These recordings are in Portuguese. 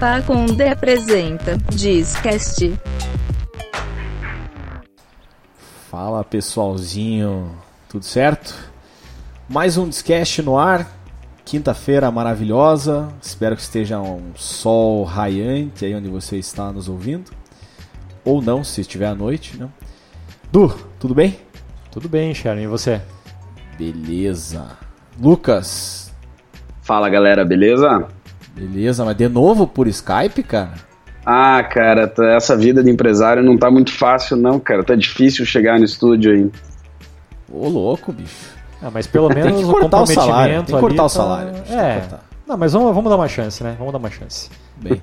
Pacunde apresenta Discast. Fala pessoalzinho, tudo certo? Mais um Discast no ar, quinta-feira maravilhosa. Espero que esteja um sol raiante aí onde você está nos ouvindo. Ou não, se estiver à noite, né? Du, tudo bem? Tudo bem, Sharon, e você? Beleza. Lucas. Fala galera, beleza? Beleza, mas de novo por Skype, cara? Ah, cara, tá- essa vida de empresário não tá muito fácil, não, cara. Tá difícil chegar no estúdio aí. Ô, louco, bicho. Ah, mas pelo Tem menos que o cortar o comprometimento salário, tem que ali cortar o tá- salário, tem que É. cortar. Não, mas vamos, vamos dar uma chance, né? Vamos dar uma chance. Bem.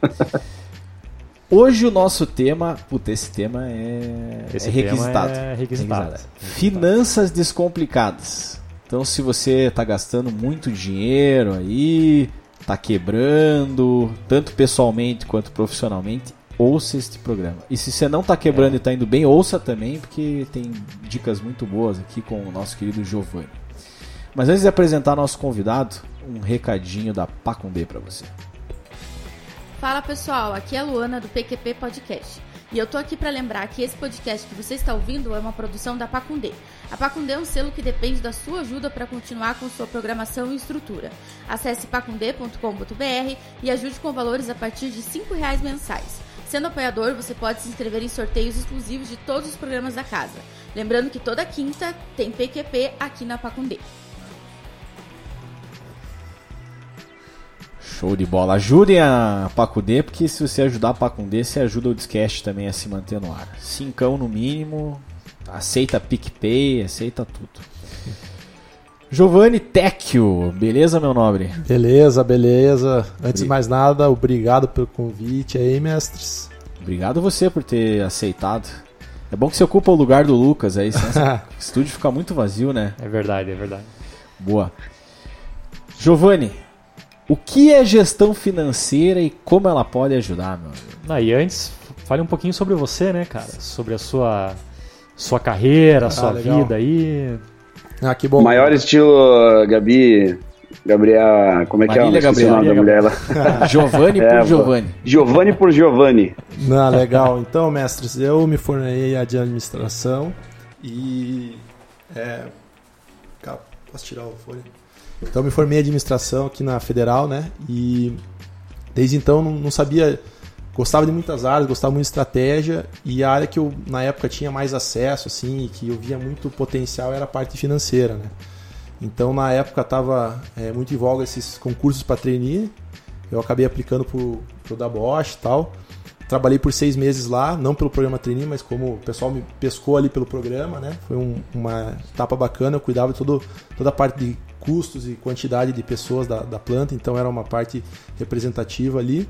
Hoje o nosso tema, puta, esse tema é, Esse é tema requisitado. é requisitado. Requisitado. Finanças descomplicadas. Então, se você está gastando muito dinheiro aí, está quebrando, tanto pessoalmente quanto profissionalmente, ouça este programa. E se você não está quebrando e está indo bem, ouça também, porque tem dicas muito boas aqui com o nosso querido Giovanni. Mas antes de apresentar nosso convidado, um recadinho da Pacundê para você. Fala pessoal, aqui é a Luana do PQP Podcast. E eu tô aqui para lembrar que esse podcast que você está ouvindo é uma produção da Pacundê. A Pacundê é um selo que depende da sua ajuda para continuar com sua programação e estrutura. Acesse pacundê.com.br e ajude com valores a partir de 5 reais mensais. Sendo apoiador, você pode se inscrever em sorteios exclusivos de todos os programas da casa. Lembrando que toda quinta tem PQP aqui na Pacundê. Show de bola. Ajudem a Pacudê, porque se você ajudar a Pacundê, você ajuda o Discast também a se manter no ar. Cincão no mínimo, aceita PicPay, aceita tudo. Giovanni Tecchio, beleza, meu nobre? Beleza, beleza. Antes de mais nada, obrigado pelo convite aí, mestres. Obrigado você por ter aceitado. É bom que você ocupa o lugar do Lucas aí, senão o estúdio fica muito vazio, né? É verdade, é verdade. Boa. Giovanni, o que é gestão financeira e como ela pode ajudar, meu amigo? Ah, e antes, fale um pouquinho sobre você, né, cara? Sobre a sua, sua carreira, a sua legal. vida aí. Ah, que bom. Maior estilo Gabi. Gabriel. Como é que Marília é? Eu esqueci o nome da Gabriela. mulher lá. Giovanni É, por pô. Giovanni. Giovanni por Giovanni. Não, legal. Então, mestres, eu me formei de administração e. É, posso tirar o folha? Então, me formei em administração aqui na Federal, né? E desde então não, não sabia. Gostava de muitas áreas, gostava muito de estratégia e a área que eu na época tinha mais acesso, assim, e que eu via muito potencial era a parte financeira, né? Então, na época, estava muito em voga esses concursos para trainee. Eu acabei aplicando pro, pro da Bosch e tal. Trabalhei por seis meses lá, não pelo programa trainee, mas como o pessoal me pescou ali pelo programa, né? Foi um- uma etapa bacana. Eu cuidava de todo, toda a parte de custos e quantidade de pessoas da, da planta, então era uma parte representativa ali.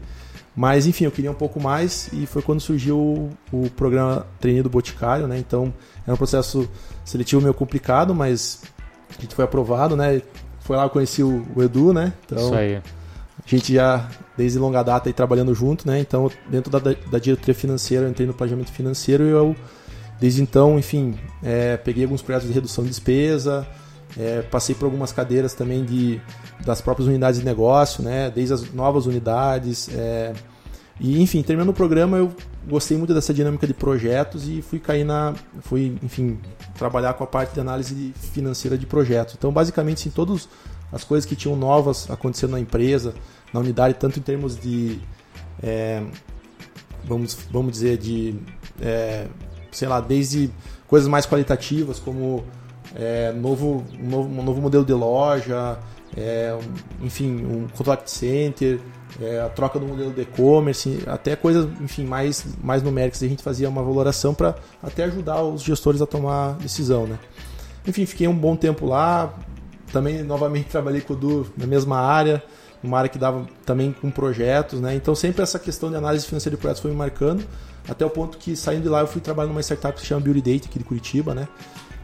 Mas enfim, eu queria um pouco mais e foi quando surgiu o, o programa trainee do Boticário, né? Então era um processo seletivo meio complicado, mas a gente foi aprovado, né? Foi lá que eu conheci o, o Edu, né? Então, Isso aí. a gente já, desde longa data, aí trabalhando junto, né? Então, dentro da, da diretoria financeira, eu entrei no planejamento financeiro e eu, desde então, enfim, é, peguei alguns projetos de redução de despesa, é, passei por algumas cadeiras também de, das próprias unidades de negócio, né? Desde as novas unidades. é, e, enfim, terminando o programa, eu gostei muito dessa dinâmica de projetos e fui cair na. fui, enfim, trabalhar com a parte de análise financeira de projetos. Então, basicamente, sim, todas as coisas que tinham novas acontecendo na empresa, na unidade, tanto em termos de. é, vamos, vamos dizer, de. é, sei lá, desde coisas mais qualitativas, como é, novo, um novo, novo modelo de loja, é, enfim, um contact center, é, a troca do modelo de e-commerce, até coisas, enfim, mais, mais numéricas. A gente fazia uma valoração para até ajudar os gestores a tomar decisão, né? Enfim, fiquei um bom tempo lá. Também, novamente, trabalhei com o Du na mesma área, numa área que dava também com projetos, né? Então sempre essa questão de análise financeira de projetos foi me marcando, até o ponto que saindo de lá eu fui trabalhar numa startup que se chama Beauty Date aqui de Curitiba, né?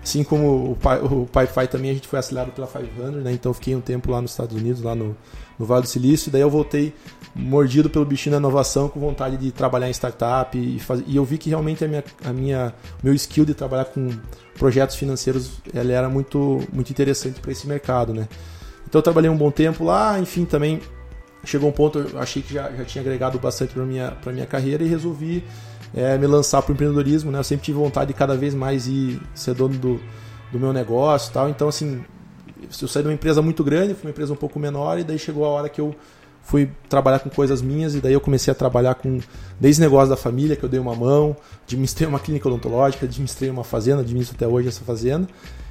Assim como o Pi, o Pi também, a gente foi acelerado pela 500, né? Então fiquei um tempo lá nos Estados Unidos, lá no, no Vale do Silício, daí eu voltei mordido pelo bichinho da inovação, com vontade de trabalhar em startup e, fazer, e eu vi que realmente a minha, a minha meu skill de trabalhar com projetos financeiros ele era muito muito interessante para esse mercado, né? Então eu trabalhei um bom tempo lá, enfim, também chegou um ponto eu achei que já, já tinha agregado bastante para minha minha carreira e resolvi é, me lançar para o empreendedorismo, né? Eu sempre tive vontade de cada vez mais ir ser dono do, do meu negócio, tal. Então assim, eu saí de uma empresa muito grande, fui uma empresa um pouco menor e daí chegou a hora que eu fui trabalhar com coisas minhas e daí eu comecei a trabalhar com desde negócios da família que eu dei uma mão, administrei uma clínica odontológica, administrei uma fazenda, administro até hoje essa fazenda.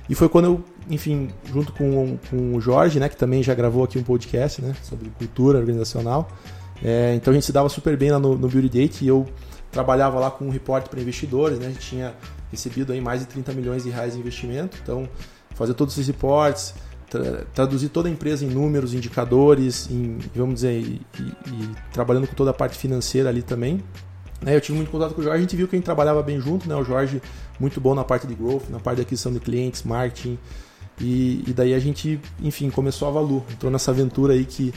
E foi quando eu, enfim, junto com, com o Jorge, né, que também já gravou aqui um podcast, né, sobre cultura organizacional. É, então a gente se dava super bem lá no, no Beauty Date e eu trabalhava lá com um repórter para investidores, né, a gente tinha recebido aí mais de 30 milhões de reais de investimento, então fazer todos esses reportes, tra traduzir toda a empresa em números, indicadores, em, vamos dizer, e, e, e, trabalhando com toda a parte financeira ali também. Né, eu tive muito contato com o Jorge, a gente viu que a gente trabalhava bem junto, né? O Jorge muito bom na parte de growth, na parte de aquisição de clientes, marketing. E, e daí a gente, enfim, começou a Valu. Entrou nessa aventura aí que,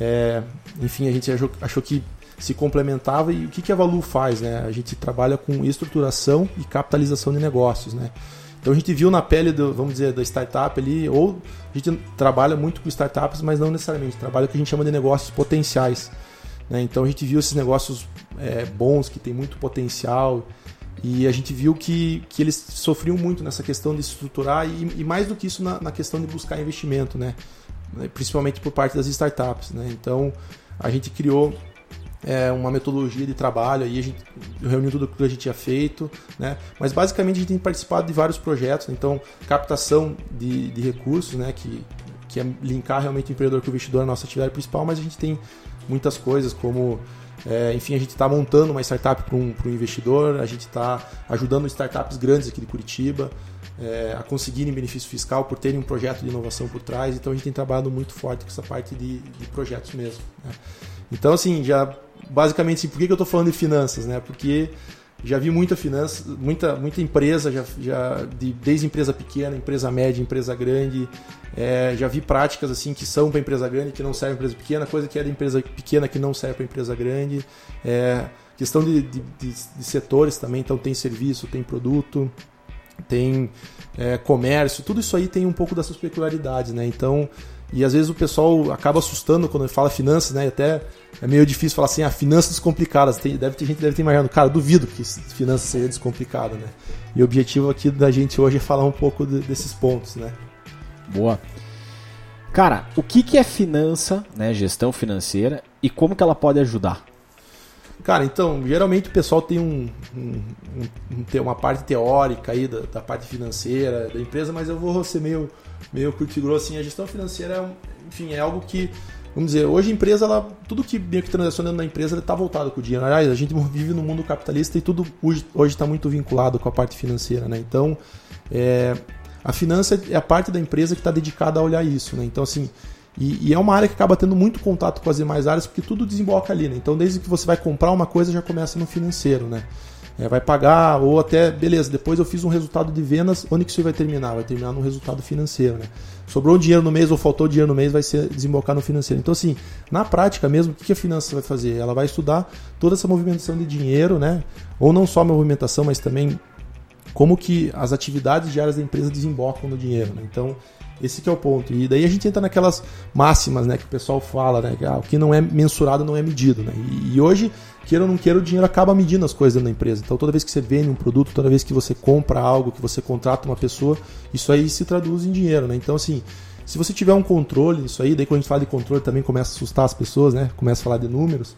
é, enfim, a gente achou, achou, que se complementava. E o que, que a Valu faz, né? A gente trabalha com estruturação e capitalização de negócios, né? Então a gente viu na pele, do, vamos dizer, da startup ali, ou a gente trabalha muito com startups, mas não necessariamente, trabalha o que a gente chama de negócios potenciais. Né? Então a gente viu esses negócios é, bons, que tem muito potencial, e a gente viu que, que eles sofriam muito nessa questão de estruturar, e, e mais do que isso na, na, questão de buscar investimento, né? principalmente por parte das startups. Né? Então a gente criou é, uma metodologia de trabalho, aí a gente reuniu tudo o que a gente tinha feito, né? Mas basicamente a gente tem participado de vários projetos, então captação de, de recursos, né? Que, que é linkar realmente o empreendedor com o investidor a nossa atividade principal, mas a gente tem muitas coisas como é, enfim, a gente está montando uma startup para um, um, investidor, a gente está ajudando startups grandes aqui de Curitiba é, a conseguirem benefício fiscal por terem um projeto de inovação por trás. Então a gente tem trabalhado muito forte com essa parte de, de projetos mesmo. Né? Então, assim, já basicamente, por que, eu estou falando de finanças? Né? Porque já vi muita finança, muita, muita empresa, já, já de, desde empresa pequena, empresa média, empresa grande. É, já vi práticas assim que são para empresa grande que não servem para empresa pequena, coisa que é de empresa pequena que não serve para empresa grande. É, questão de, de, de, de, setores também, então tem serviço, tem produto, tem é, comércio, tudo isso aí tem um pouco dessas peculiaridades, né? Então e às vezes o pessoal acaba assustando quando fala finanças, né? E até é meio difícil falar assim, ah, finanças descomplicadas. Tem, deve ter gente deve ter imaginado, cara, duvido que finanças seja descomplicada, né? E o objetivo aqui da gente hoje é falar um pouco de, desses pontos, né? Boa. Cara, o que, que é finança, né? Gestão financeira e como que ela pode ajudar? Cara, então, geralmente o pessoal tem um, um, um, uma parte teórica aí da, da, parte financeira da empresa, mas eu vou ser meio, meio curto grosso assim. A gestão financeira, é, enfim, é algo que, vamos dizer, hoje a empresa, ela, tudo que meio que transaciona na empresa está voltado com o dinheiro. Aliás, a gente vive no mundo capitalista e tudo hoje está muito vinculado com a parte financeira, né? Então, é, a finança é a parte da empresa que está dedicada a olhar isso, né? Então, assim, e, e, é uma área que acaba tendo muito contato com as demais áreas, porque tudo desemboca ali, né? Então, desde que você vai comprar uma coisa, já começa no financeiro, né? É, vai pagar, ou até, beleza, depois eu fiz um resultado de vendas, onde que isso vai terminar? Vai terminar no resultado financeiro, né? Sobrou dinheiro no mês ou faltou dinheiro no mês, vai ser desembocar no financeiro. Então, assim, na prática mesmo, o que a finança vai fazer? Ela vai estudar toda essa movimentação de dinheiro, né? Ou não só a movimentação, mas também como que as atividades diárias da empresa desembocam no dinheiro, né? Então, esse é o ponto. E daí a gente entra naquelas máximas, né, que o pessoal fala, né, que ah, o que não é mensurado não é medido, né? E, e, hoje, queira ou não queira, o dinheiro acaba medindo as coisas na empresa. Então, toda vez que você vende um produto, toda vez que você compra algo, que você contrata uma pessoa, isso aí se traduz em dinheiro, né? Então, assim, se você tiver um controle nisso aí, daí quando a gente fala de controle também começa a assustar as pessoas, né? Começa a falar de números,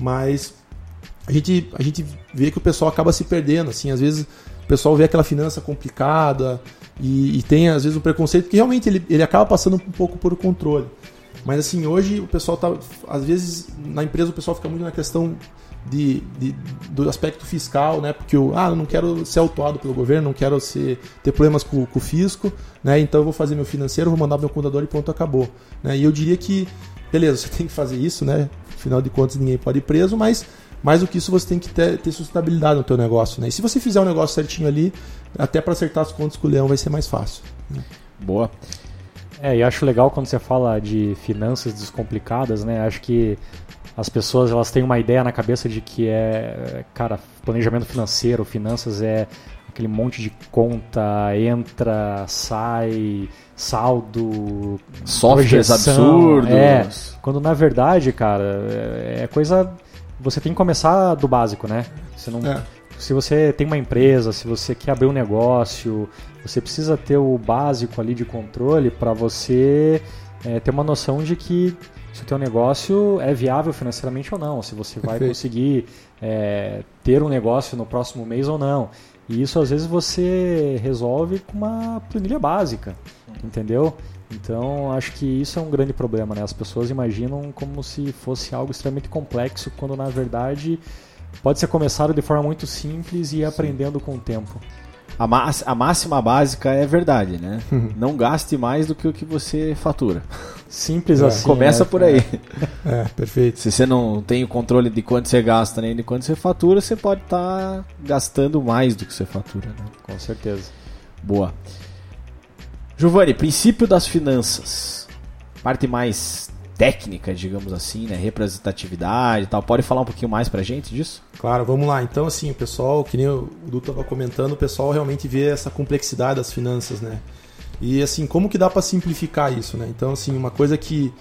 mas a gente, a gente vê que o pessoal acaba se perdendo, assim, às vezes o pessoal vê aquela finança complicada, e, e, tem às vezes um preconceito que realmente ele, ele acaba passando um pouco por controle. Mas assim, hoje o pessoal tá. Às vezes na empresa o pessoal fica muito na questão de, de, do aspecto fiscal, né? Porque ah, eu não quero ser autuado pelo governo, não quero ser, ter problemas com, com o fisco, né? Então eu vou fazer meu financeiro, vou mandar meu contador e ponto, acabou. Né? E eu diria que, beleza, você tem que fazer isso, né? Afinal de contas, ninguém pode ir preso, mas mais do que isso, você tem que ter, ter sustentabilidade no teu negócio, né? E se você fizer o um negócio certinho ali, até para acertar as contas com o leão vai ser mais fácil. Né? Boa. É, e acho legal quando você fala de finanças descomplicadas, né? Acho que as pessoas elas têm uma ideia na cabeça de que é, cara, planejamento financeiro, finanças é aquele monte de conta, entra, sai, saldo, softwares absurdos. É, quando na verdade, cara, é, é coisa você tem que começar do básico, né? Você não é. Se você tem uma empresa, se você quer abrir um negócio, você precisa ter o básico ali de controle para você é, ter uma noção de que se o teu negócio é viável financeiramente ou não, se você vai Perfeito. conseguir é, ter um negócio no próximo mês ou não. E isso às vezes você resolve com uma planilha básica, entendeu? Então acho que isso é um grande problema, né? As pessoas imaginam como se fosse algo extremamente complexo, quando na verdade pode ser começado de forma muito simples e ir aprendendo com o tempo. A, a máxima básica é verdade, né? Não gaste mais do que o que você fatura. Simples é, assim. Começa né? por aí. É, perfeito. Se você não tem o controle de quanto você gasta nem de quanto você fatura, você pode estar tá gastando mais do que você fatura, né? Com certeza. Boa. Giovanni, princípio das finanças. Parte mais técnica, digamos assim, né? Representatividade e tal. Pode falar um pouquinho mais pra gente disso? Claro, vamos lá. Então, assim, o pessoal, que nem o Dudu estava comentando, o pessoal realmente vê essa complexidade das finanças, né? E, assim, como que dá para simplificar isso, né? Então, assim, uma coisa que,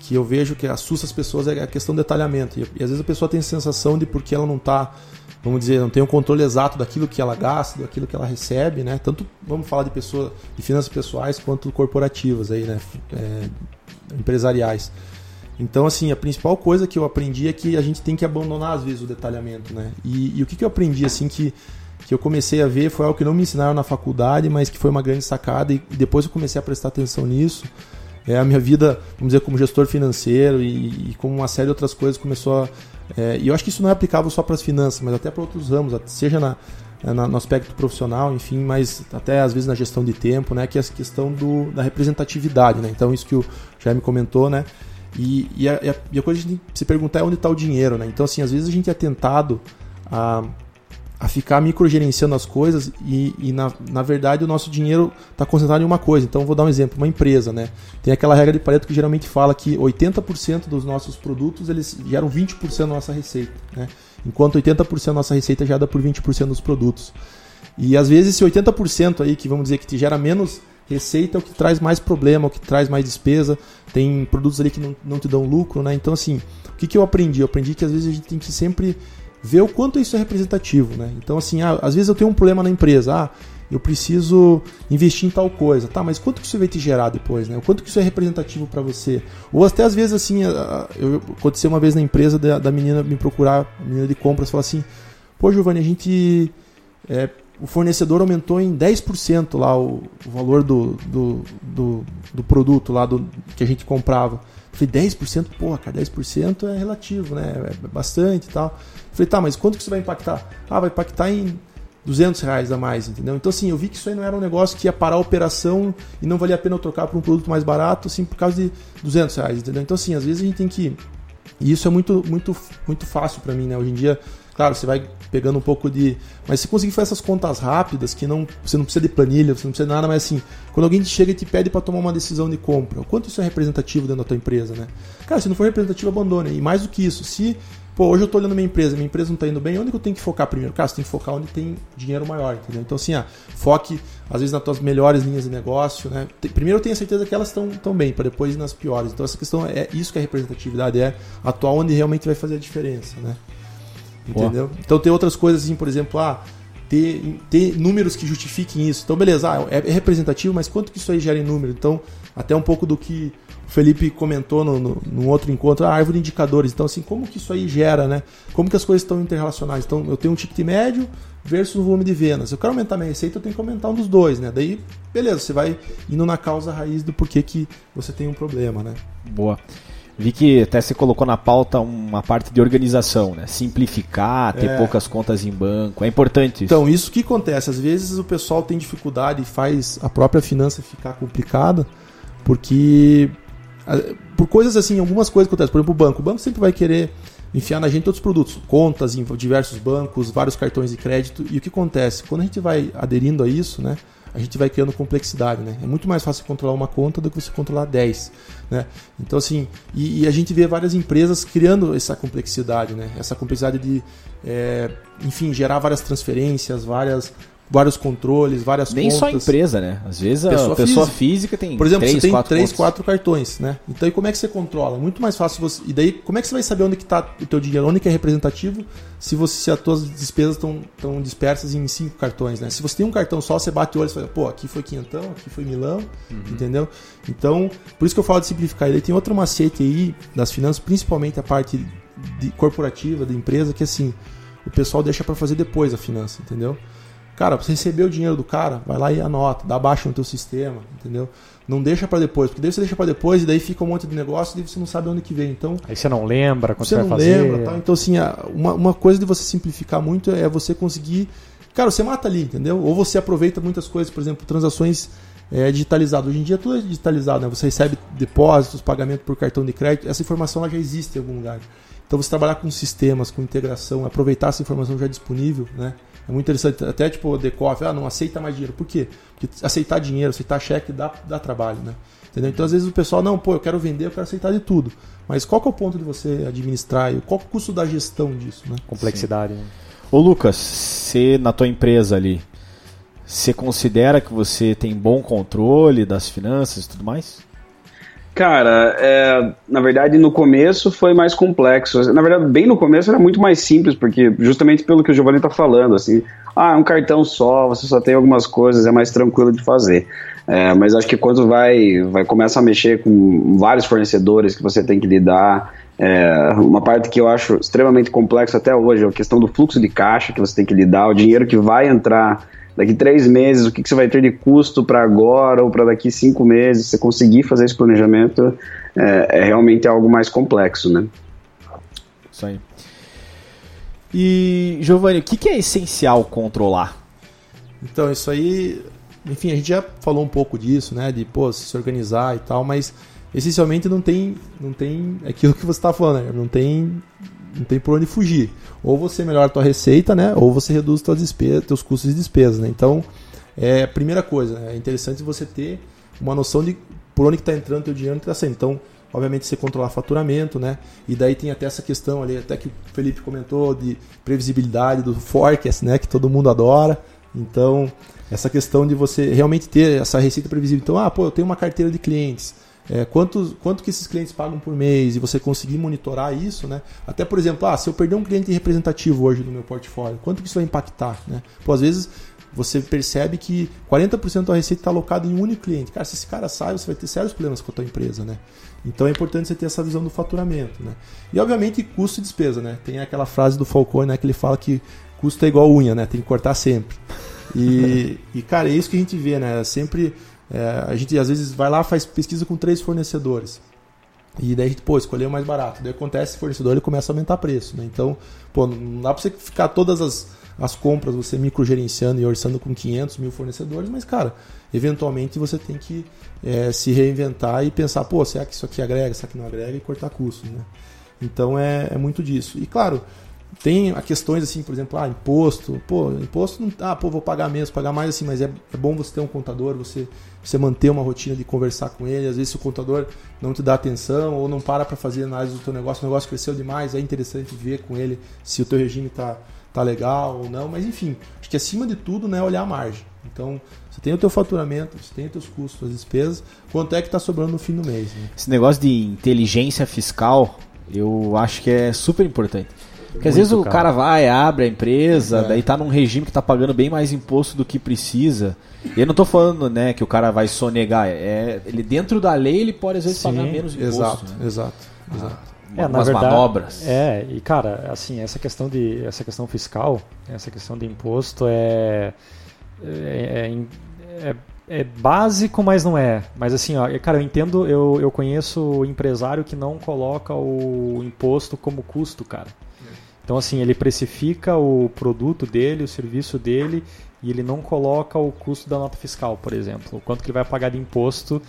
que eu vejo que assusta as pessoas é a questão do detalhamento. E, e às vezes a pessoa tem a sensação de porque ela não está vamos dizer, não tem um controle exato daquilo que ela gasta, daquilo que ela recebe, né? Tanto vamos falar de pessoa, de finanças pessoais quanto corporativas aí, né? É, empresariais. Então, assim, a principal coisa que eu aprendi é que a gente tem que abandonar, às vezes, o detalhamento, né? E, e o que, que eu aprendi, assim, que, que eu comecei a ver foi algo que não me ensinaram na faculdade, mas que foi uma grande sacada e, depois eu comecei a prestar atenção nisso. É, a minha vida, vamos dizer, como gestor financeiro e, e como uma série de outras coisas começou a... É, e eu acho que isso não é aplicável só para as finanças, mas até para outros ramos, seja na, na, no aspecto profissional, enfim, mas até às vezes na gestão de tempo, né, que é a questão do, da representatividade, né? Então isso que o Jaime comentou, né? E, e, a, e a coisa de se perguntar é onde está o dinheiro, né? Então assim, às vezes a gente é tentado a, a ficar microgerenciando as coisas e, e na, na verdade o nosso dinheiro está concentrado em uma coisa. Então vou dar um exemplo, uma empresa, né? Tem aquela regra de Pareto que geralmente fala que 80% dos nossos produtos eles geram 20% da nossa receita, né? enquanto 80% da nossa receita já dá por 20% dos produtos. E às vezes esse 80% aí que vamos dizer que te gera menos receita é o que traz mais problema, é o que traz mais despesa. Tem produtos ali que não, não te dão lucro, né? Então assim, o que, que eu aprendi? Eu aprendi que às vezes a gente tem que sempre ver o quanto isso é representativo, né? Então assim, ah, às vezes eu tenho um problema na empresa, ah, eu preciso investir em tal coisa. Tá, mas quanto que isso vai te gerar depois, né? O quanto que isso é representativo para você? Ou até às vezes assim, eu, aconteceu uma vez na empresa da, da menina me procurar, a menina de compras, falar assim: pô, Giovanni, a gente. É, o fornecedor aumentou em 10% lá o, o valor do, do, do, do, produto lá do, que a gente comprava. Falei, 10%? Porra, cara, 10% é relativo, né? É bastante e tal. Falei, tá, mas quanto que isso vai impactar? Ah, vai impactar em 200 reais a mais, entendeu? Então, assim, eu vi que isso aí não era um negócio que ia parar a operação e não valia a pena eu trocar por um produto mais barato, assim, por causa de 200 reais, entendeu? Então, assim, às vezes a gente tem que. E isso é muito, muito, muito fácil para mim, né? Hoje em dia, claro, você vai pegando um pouco de. Mas se conseguir fazer essas contas rápidas, que não você não precisa de planilha, você não precisa de nada, mas assim, quando alguém chega e te pede para tomar uma decisão de compra, o quanto isso é representativo dentro da tua empresa, né? Cara, se não for representativo, abandone. E mais do que isso, se Pô, hoje eu tô olhando minha empresa, minha empresa não tá indo bem, onde que eu tenho que focar primeiro? Cara, você tem que focar onde tem dinheiro maior, entendeu? Então, assim, ah, foque, às vezes, nas tuas melhores linhas de negócio, né? Primeiro eu tenho certeza que elas estão tão bem, para depois ir nas piores. Então, essa questão é isso que é representatividade, é atuar onde realmente vai fazer a diferença, né? Entendeu? Então, tem outras coisas, assim, por exemplo, ah, ter, ter números que justifiquem isso. Então, beleza, ah, é, é representativo, mas quanto que isso aí gera em número? Então, até um pouco do que o Felipe comentou no, no, num outro encontro, a árvore de indicadores. Então, assim, como que isso aí gera, né? Como que as coisas estão interrelacionadas? Então, eu tenho um ticket médio versus o volume de vendas. Eu quero aumentar minha receita, eu tenho que aumentar um dos dois, né? Daí, beleza, você vai indo na causa raiz do porquê que você tem um problema, né? Boa. Vi que até você colocou na pauta uma parte de organização, né? Simplificar, ter É. poucas contas em banco. É importante isso. Então, isso que acontece. Às vezes o pessoal tem dificuldade e faz a própria finança ficar complicada, porque por coisas assim, algumas coisas acontecem. Por exemplo, o banco. O banco sempre vai querer enfiar na gente outros produtos, contas em diversos bancos, vários cartões de crédito. E o que acontece? Quando a gente vai aderindo a isso, né? A gente vai criando complexidade, né? É muito mais fácil controlar uma conta do que você controlar 10, né? Então, assim, e, e a gente vê várias empresas criando essa complexidade, né? Essa complexidade de, é, enfim, gerar várias transferências, várias, vários controles, várias Nem só a contas. empresa, né? Às vezes a Pessoa pessoa, física. física tem Por exemplo, três, você tem quatro três, contas. quatro cartões, né? Então aí como é que você controla? Muito mais fácil você. E daí, como é que você vai saber onde que está o teu dinheiro, onde que é representativo, se você se as tuas despesas estão tão dispersas em cinco cartões, né? Se você tem um cartão só, você bate o olho e fala, pô, aqui foi quinhentão, aqui foi milão, entendeu? Então, por isso que eu falo de simplificar. E daí tem outro macete aí das finanças, principalmente a parte de corporativa, da empresa, que assim, o pessoal deixa para fazer depois a finança, entendeu? Cara, você receber o dinheiro do cara, vai lá e anota, dá baixa no teu sistema, entendeu? Não deixa para depois, porque daí você deixa para depois e daí fica um monte de negócio e você não sabe onde que vem. Então, Aí você não lembra quando você você, não fazer. lembra, tal. Então assim, uma, uma coisa de você simplificar muito é você conseguir, cara, você mata ali, entendeu? Ou você aproveita muitas coisas, por exemplo, transações é, digitalizadas. Hoje em dia tudo é digitalizado, né? Você recebe depósitos, pagamento por cartão de crédito, essa informação já existe em algum lugar. Então você trabalhar com sistemas, com integração, aproveitar essa informação já disponível, né? É muito interessante. Até tipo o Decoff, ah, não aceita mais dinheiro. Por quê? Porque aceitar dinheiro, aceitar cheque dá, dá trabalho, né? Entendeu? Então às vezes o pessoal, não, pô, eu quero vender, eu quero aceitar de tudo. Mas qual que é o ponto de você administrar? e Qual que é o custo da gestão disso, né? Complexidade. né? Ô Lucas, você na tua empresa ali, você considera que você tem bom controle das finanças e tudo mais? Cara, é, na verdade no começo foi mais complexo. Na verdade, bem no começo era muito mais simples, porque justamente pelo que o Giovanni está falando, assim, ah, é um cartão só, você só tem algumas coisas, é mais tranquilo de fazer. É, mas acho que quando vai, vai começa a mexer com vários fornecedores que você tem que lidar, é, uma parte que eu acho extremamente complexa até hoje é a questão do fluxo de caixa que você tem que lidar, o dinheiro que vai entrar daqui três meses, o que, que você vai ter de custo para agora ou para daqui cinco meses, você conseguir fazer esse planejamento é, é realmente algo mais complexo, né? Isso aí. E, Giovanni, o que, que é essencial controlar? Então, isso aí, enfim, a gente já falou um pouco disso, né? De pô, se organizar e tal, mas essencialmente não tem, não tem aquilo que você está falando, né? não tem, não tem por onde fugir. Ou você melhora a tua receita, né? Ou você reduz tuas despesas, teus custos de despesas, né? Então, é primeira coisa, é interessante você ter uma noção de por onde está entrando teu dinheiro e está saindo. Então, obviamente você controlar faturamento, né? E daí tem até essa questão ali, até que o Felipe comentou de previsibilidade do forecast, né? Que todo mundo adora. Então, essa questão de você realmente ter essa receita previsível. Então, ah, pô, eu tenho uma carteira de clientes. É, quanto, quanto que esses clientes pagam por mês e você conseguir monitorar isso, né? Até, por exemplo, ah, se eu perder um cliente representativo hoje no meu portfólio, quanto que isso vai impactar, né? Pô, às vezes você percebe que 40% da receita está alocada em um único cliente. Cara, se esse cara sai, você vai ter sérios problemas com a tua empresa, né? Então é importante você ter essa visão do faturamento, né? E obviamente custo e despesa, né? Tem aquela frase do Falcone, né, que ele fala que custo é igual unha, né? Tem que cortar sempre. E, e cara, é isso que a gente vê, né? Sempre é, a gente às vezes vai lá faz pesquisa com três fornecedores. E daí a gente, pô, escolheu o mais barato. Daí acontece, o fornecedor ele começa a aumentar preço, né? Então, pô, não dá pra você ficar todas as, as compras, você microgerenciando e orçando com 500 mil fornecedores, mas, cara, eventualmente você tem que é, se reinventar e pensar, pô, será que isso aqui agrega, será que não agrega e cortar custos, né? Então é, é muito disso. E claro, tem questões assim, por exemplo, ah, imposto, pô, imposto não, ah, pô, vou pagar menos, pagar mais assim, mas é, é bom você ter um contador, você você manter uma rotina de conversar com ele, às vezes o contador não te dá atenção ou não para para fazer análise do teu negócio, o negócio cresceu demais, é interessante ver com ele se o teu regime tá tá legal ou não, mas enfim, acho que acima de tudo, né, olhar a margem. Então, você tem o teu faturamento, você tem os teus custos, as despesas, quanto é que está sobrando no fim do mês. Né? Esse negócio de inteligência fiscal, eu acho que é super importante. Porque às vezes o cara. cara vai, abre a empresa, É. daí tá num regime que tá pagando bem mais imposto do que precisa. E eu não tô falando, né, que o cara vai sonegar. É, ele dentro da lei ele pode às vezes Sim, pagar menos imposto. Exato, né? exato, exato. É, na Algumas verdade, manobras. É, e cara, assim, essa questão de essa questão fiscal, essa questão de imposto é é, é, é- é básico, mas não é. Mas assim, ó, cara, eu entendo, eu, eu conheço empresário que não coloca o imposto como custo, cara. Então, assim, ele precifica o produto dele, o serviço dele, e ele não coloca o custo da nota fiscal, por exemplo. O quanto que ele vai pagar de imposto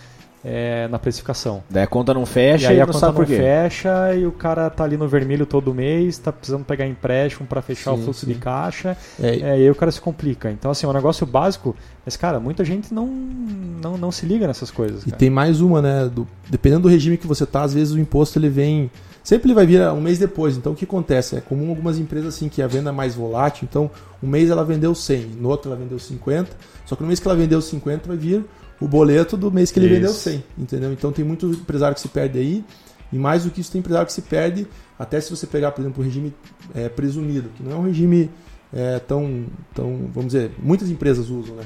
é, na precificação. Daí a conta não fecha e aí e a não conta sabe não por quê. fecha e o cara tá ali no vermelho todo mês, tá precisando pegar empréstimo para fechar Sim, o fluxo sim. de caixa, É, é, e aí o cara se complica. Então, assim, é um negócio básico, mas, cara, muita gente não, não, não se liga nessas coisas. E cara. tem mais uma, né? do- dependendo do regime que você tá, às vezes o imposto ele vem. Sempre ele vai vir um mês depois. Então o que acontece? É comum algumas empresas assim que a venda é mais volátil. Então, um mês ela vendeu 100, no outro ela vendeu 50. Só que no mês que ela vendeu 50 vai vir o boleto do mês que ele Isso. vendeu 100. Entendeu? Então tem muito empresário que se perde aí. E mais do que isso, tem empresário que se perde. Até se você pegar, por exemplo, o regime é, presumido, que não é um regime é, tão, tão. Vamos dizer, muitas empresas usam, né?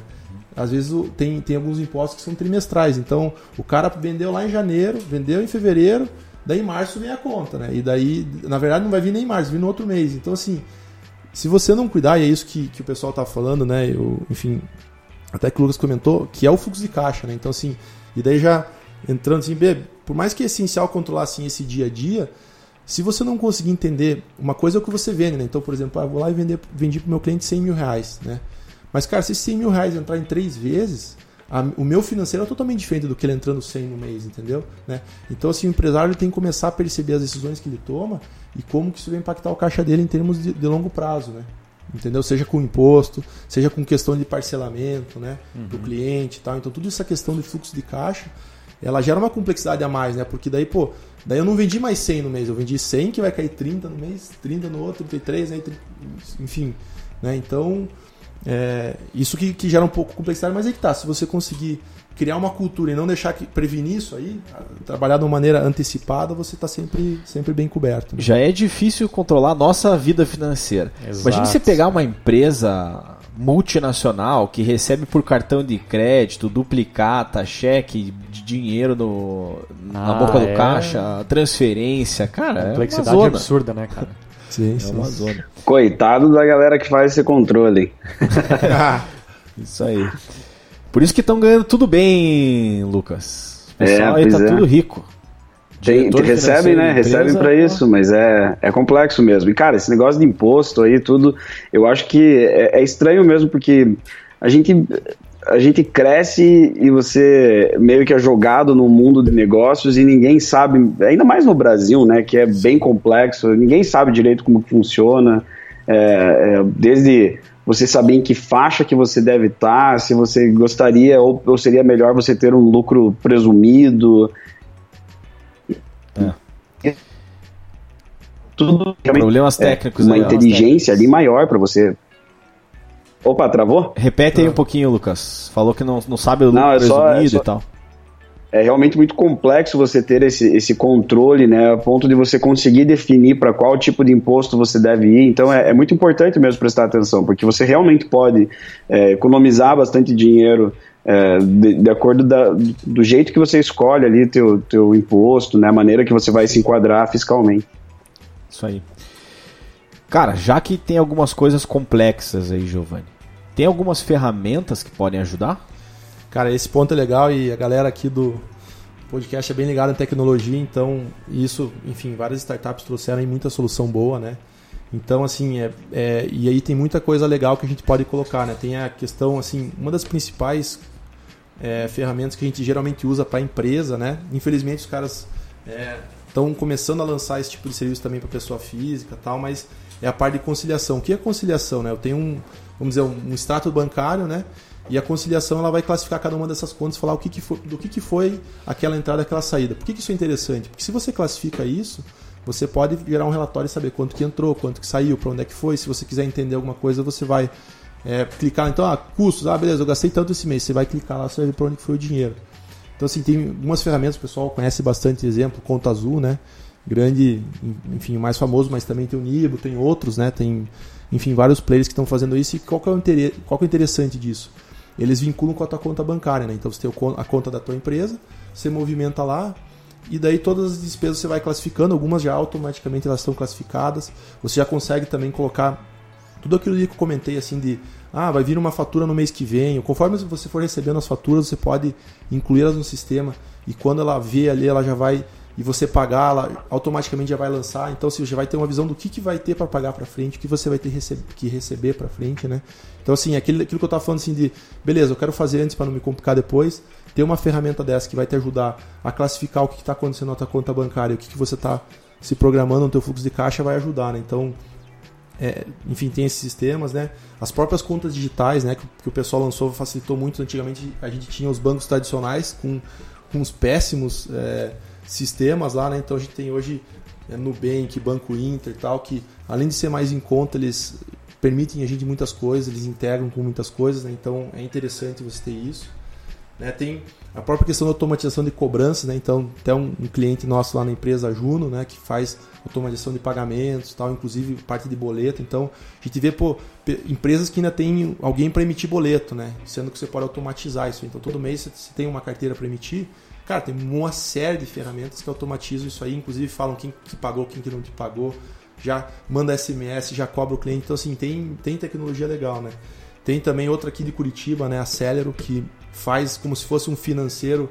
Às vezes tem, tem alguns impostos que são trimestrais. Então, o cara vendeu lá em janeiro, vendeu em fevereiro, daí em março vem a conta, né? E daí, na verdade, não vai vir nem em março, vem no outro mês. Então, assim, se você não cuidar, e é isso que, que o pessoal tá falando, né? Eu, enfim, até que o Lucas comentou, que é o fluxo de caixa, né? Então, assim, e daí já entrando assim, por mais que é essencial controlar assim esse dia a dia, se você não conseguir entender, uma coisa é o que você vende, né? Então, por exemplo, ah, vou lá e vender, vendi para o meu cliente 100 mil reais, né? Mas, cara, se esses 100 mil reais entrar em três vezes, a- o meu financeiro é totalmente diferente do que ele entrando 100 no mês, entendeu? Né? Então, assim, o empresário tem que começar a perceber as decisões que ele toma e como que isso vai impactar o caixa dele em termos de, de longo prazo, né? Entendeu? Seja com imposto, seja com questão de parcelamento, né? Do cliente e tal. Então, tudo essa questão de fluxo de caixa, ela gera uma complexidade a mais, né? Porque daí, pô, daí eu não vendi mais 100 no mês, eu vendi 100 que vai cair 30 no mês, 30 no outro, 33, aí, 30, enfim, né? Então, é, isso que, que gera um pouco de complexidade, mas aí que tá, se você conseguir criar uma cultura e não deixar que prevenir isso aí, trabalhar de uma maneira antecipada, você está sempre, sempre bem coberto. né? Já é difícil controlar a nossa vida financeira. Exato. Imagina você pegar uma empresa multinacional que recebe por cartão de crédito, duplicata, cheque de dinheiro no, na Ah, boca do é. caixa, transferência. Cara, é uma Complexidade zona. absurda, né, cara? Sim, É sim. uma zona. Coitado da galera que faz esse controle. Isso aí. Por isso que estão ganhando tudo bem, Lucas. O pessoal É, aí tá é. tudo rico. Tem, recebem, né? Recebem pra pô. isso, mas é, é complexo mesmo. E, cara, esse negócio de imposto aí, tudo, eu acho que é, é estranho mesmo, porque a gente, a gente cresce e você meio que é jogado no mundo de negócios e ninguém sabe, ainda mais no Brasil, né? Que é bem complexo, ninguém sabe direito como que funciona. É, é, desde você saber em que faixa que você deve estar, se você gostaria ou, ou seria melhor você ter um lucro presumido. Tudo realmente Problemas é, técnicos uma ó. inteligência ali maior para você. Opa, travou? Repete aí um pouquinho, Lucas. Falou que não, não sabe o lucro Não, é só- presumido é só- e tal. é realmente muito complexo você ter esse, esse controle, né, a ponto de você conseguir definir para qual tipo de imposto você deve ir. Então é, é muito importante mesmo prestar atenção, porque você realmente pode é, economizar bastante dinheiro é, de, de acordo da- do jeito que você escolhe ali teu, teu imposto, né, a maneira que você vai se enquadrar fiscalmente. Isso aí. Cara, já que tem algumas coisas complexas aí, Giovanni, tem algumas ferramentas que podem ajudar? Cara, esse ponto é legal e a galera aqui do podcast é bem ligada em tecnologia, então isso, enfim, várias startups trouxeram aí muita solução boa, né? Então, assim, é, é- e aí tem muita coisa legal que a gente pode colocar, né? Tem a questão, assim, uma das principais é, ferramentas que a gente geralmente usa para empresa, né? Infelizmente os caras estão começando a lançar esse tipo de serviço também para pessoa física, tal, mas é a parte de conciliação. O que é conciliação, né? Eu tenho um, vamos dizer, um, extrato bancário, né? E a conciliação ela vai classificar cada uma dessas contas, falar o que, que foi, do que, que foi aquela entrada, aquela saída. Por que, que isso é interessante? Porque se você classifica isso, você pode gerar um relatório e saber quanto que entrou, quanto que saiu, para onde é que foi. Se você quiser entender alguma coisa, você vai é, clicar, então, ah, custos, ah, beleza, eu gastei tanto esse mês. Você vai clicar lá, você vai ver para onde foi o dinheiro. Então, assim, tem algumas ferramentas, o pessoal conhece bastante exemplo, Conta Azul, né? Grande, enfim, o mais famoso, mas também tem o Nibo, tem outros, né? Tem, enfim, vários players que estão fazendo isso. E qual que é o, interesse, qual que é interessante disso? Eles vinculam com a tua conta bancária, né? Então, você tem a conta da tua empresa, você movimenta lá, e daí todas as despesas você vai classificando, algumas já automaticamente elas estão classificadas. Você já consegue também colocar tudo aquilo que eu comentei assim de ah, vai vir uma fatura no mês que vem. Conforme você for recebendo as faturas, você pode incluí-las no sistema e quando ela vê ali, ela já vai e você pagar, ela automaticamente já vai lançar. Então você já vai ter uma visão do que, que vai ter para pagar para frente, o que você vai ter que receber para frente, né? Então assim, aquilo, aquilo que eu estava falando assim de, beleza, eu quero fazer antes para não me complicar depois. Ter uma ferramenta dessa que vai te ajudar a classificar o que está acontecendo na tua conta bancária, o que, que você está se programando no teu fluxo de caixa vai ajudar, né? Então é, enfim, tem esses sistemas, né? As próprias contas digitais, né, que, que, o pessoal lançou, facilitou muito. Antigamente a gente tinha os bancos tradicionais com, com uns péssimos é, sistemas lá, né? Então a gente tem hoje é, Nubank, Banco Inter e tal, que além de ser mais em conta, eles permitem a gente muitas coisas, eles integram com muitas coisas, né? Então é interessante você ter isso. Né? Tem a própria questão da automatização de cobrança, né? Então, até um, um, cliente nosso lá na empresa Juno, né, que faz automatização de pagamentos, tal, inclusive parte de boleto. Então, a gente vê pô, empresas que ainda tem alguém para emitir boleto, né? Sendo que você pode automatizar isso. Então, todo mês você tem uma carteira para emitir. Cara, tem uma série de ferramentas que automatizam isso aí, inclusive falam quem que pagou, quem que não te pagou, já manda SMS, já cobra o cliente. Então, assim, tem, tem tecnologia legal, né? Tem também outra aqui de Curitiba, né, a Celero, que faz como se fosse um financeiro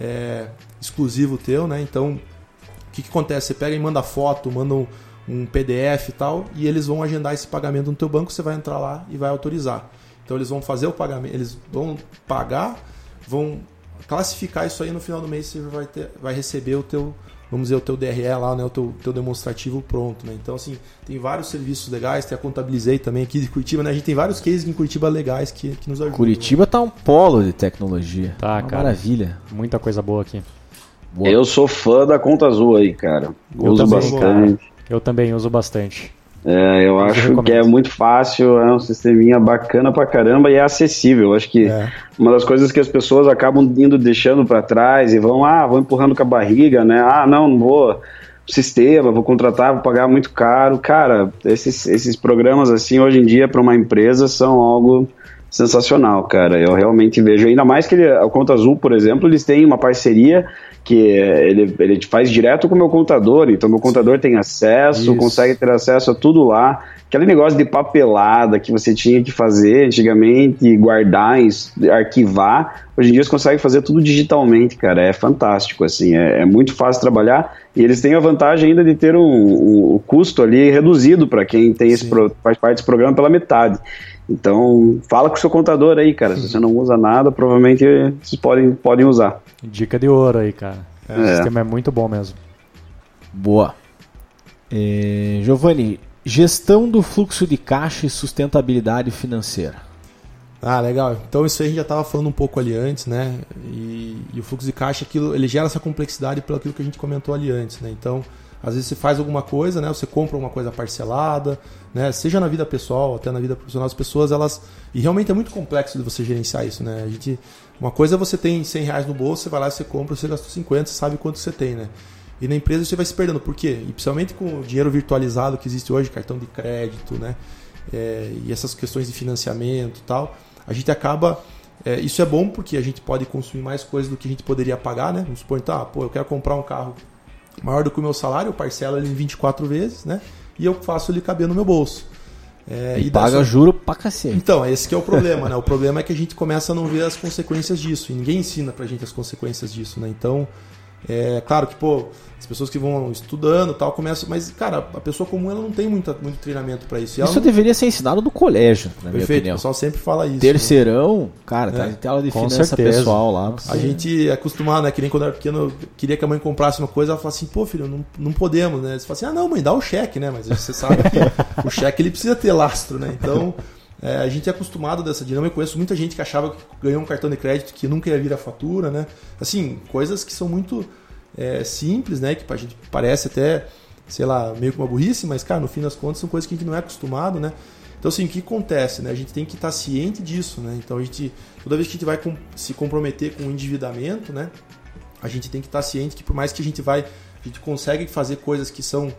é, exclusivo teu, né? Então, o que, que acontece? Você pega e manda foto, manda um, um PDF e tal, e eles vão agendar esse pagamento no teu banco, você vai entrar lá e vai autorizar. Então eles vão fazer o pagamento, eles vão pagar, vão classificar isso aí no final do mês você vai, ter, vai receber o teu, vamos dizer, o teu DRE lá, né, o teu, teu demonstrativo pronto, né? Então, assim, tem vários serviços legais, tem a Contabilizei também aqui de Curitiba, né? A gente tem vários cases em Curitiba legais que, que nos ajudam. Curitiba né? tá um polo de tecnologia. Tá, Uma cara. Maravilha. Muita coisa boa aqui. Boa. Eu sou fã da Conta Azul aí, cara. Eu uso também, bastante. Cara. Eu também uso bastante. É, eu acho que é muito fácil, é um sisteminha bacana pra caramba e é acessível. Acho que é. uma das coisas que as pessoas acabam indo deixando para trás e vão, ah, vão empurrando com a barriga, né? Ah, não, não vou sistema, vou contratar, vou pagar muito caro. Cara, esses, esses programas assim hoje em dia para uma empresa são algo sensacional, cara. Eu realmente vejo, ainda mais que ele, a Conta Azul, por exemplo, eles têm uma parceria que ele, ele faz direto com o meu contador, então meu contador tem acesso, Isso. consegue ter acesso a tudo lá. Aquele negócio de papelada que você tinha que fazer antigamente, guardar, arquivar, hoje em dia você consegue fazer tudo digitalmente, cara. É fantástico, assim, é, é muito fácil trabalhar e eles têm a vantagem ainda de ter o um, um, custo ali reduzido para quem tem esse pro, faz parte desse programa pela metade. Então, fala com o seu contador aí, cara. Se você não usa nada, provavelmente vocês podem, podem usar. Dica de ouro aí, cara. É. O sistema é muito bom mesmo. Boa. É, Giovanni, gestão do fluxo de caixa e sustentabilidade financeira. Ah, legal. Então isso aí a gente já estava falando um pouco ali antes, né? E, e, o fluxo de caixa, aquilo, ele gera essa complexidade pelo aquilo que a gente comentou ali antes, né? Então, às vezes você faz alguma coisa, né? Você compra uma coisa parcelada, né? Seja na vida pessoal, até na vida profissional, as pessoas elas e realmente é muito complexo de você gerenciar isso, né? A gente, uma coisa é você tem 100 reais no bolso, você vai lá, você compra, você gastou 50, você sabe quanto você tem, né? E na empresa você vai se perdendo. Por quê? E principalmente com o dinheiro virtualizado que existe hoje, cartão de crédito, né? É, e essas questões de financiamento, e tal, a gente acaba é, isso é bom porque a gente pode consumir mais coisas do que a gente poderia pagar, né? Vamos supor, então, ah, pô, eu quero comprar um carro maior do que o meu salário, eu parcelo ele em 24 vezes, né? E eu faço ele caber no meu bolso. É, e, e paga sua... juro pra cacete. Então, esse que é o problema, né? O problema é que a gente começa a não ver as consequências disso. E ninguém ensina pra gente as consequências disso, né? Então, é claro que, pô, as pessoas que vão estudando tal começam. Mas, cara, a pessoa comum ela não tem muita, muito treinamento para isso. isso não... deveria ser ensinado no colégio, na Perfeito, minha opinião. o pessoal sempre fala isso. Terceirão, né? cara, tá, é. tem aula de Com finança certeza. pessoal lá. A gente é acostumado, né? Que nem quando eu era pequeno, queria que a mãe comprasse uma coisa, ela falava assim, pô, filho, não, não podemos, né? Você fala assim, ah, não, mãe, dá o cheque, né? Mas você sabe que o cheque ele precisa ter lastro, né? Então. É, a gente é acostumado dessa dinâmica. Eu conheço muita gente que achava que ganhou um cartão de crédito que nunca ia vir a fatura, né? Assim, coisas que são muito é, simples, né? Que a gente parece até, sei lá, meio que uma burrice, mas, cara, no fim das contas são coisas que a gente não é acostumado, né? Então, assim, o que acontece, né? A gente tem que estar ciente disso, né? Então, a gente, toda vez que a gente vai se comprometer com o endividamento, né? A gente tem que estar ciente que por mais que a gente vai, a gente consegue fazer coisas que são,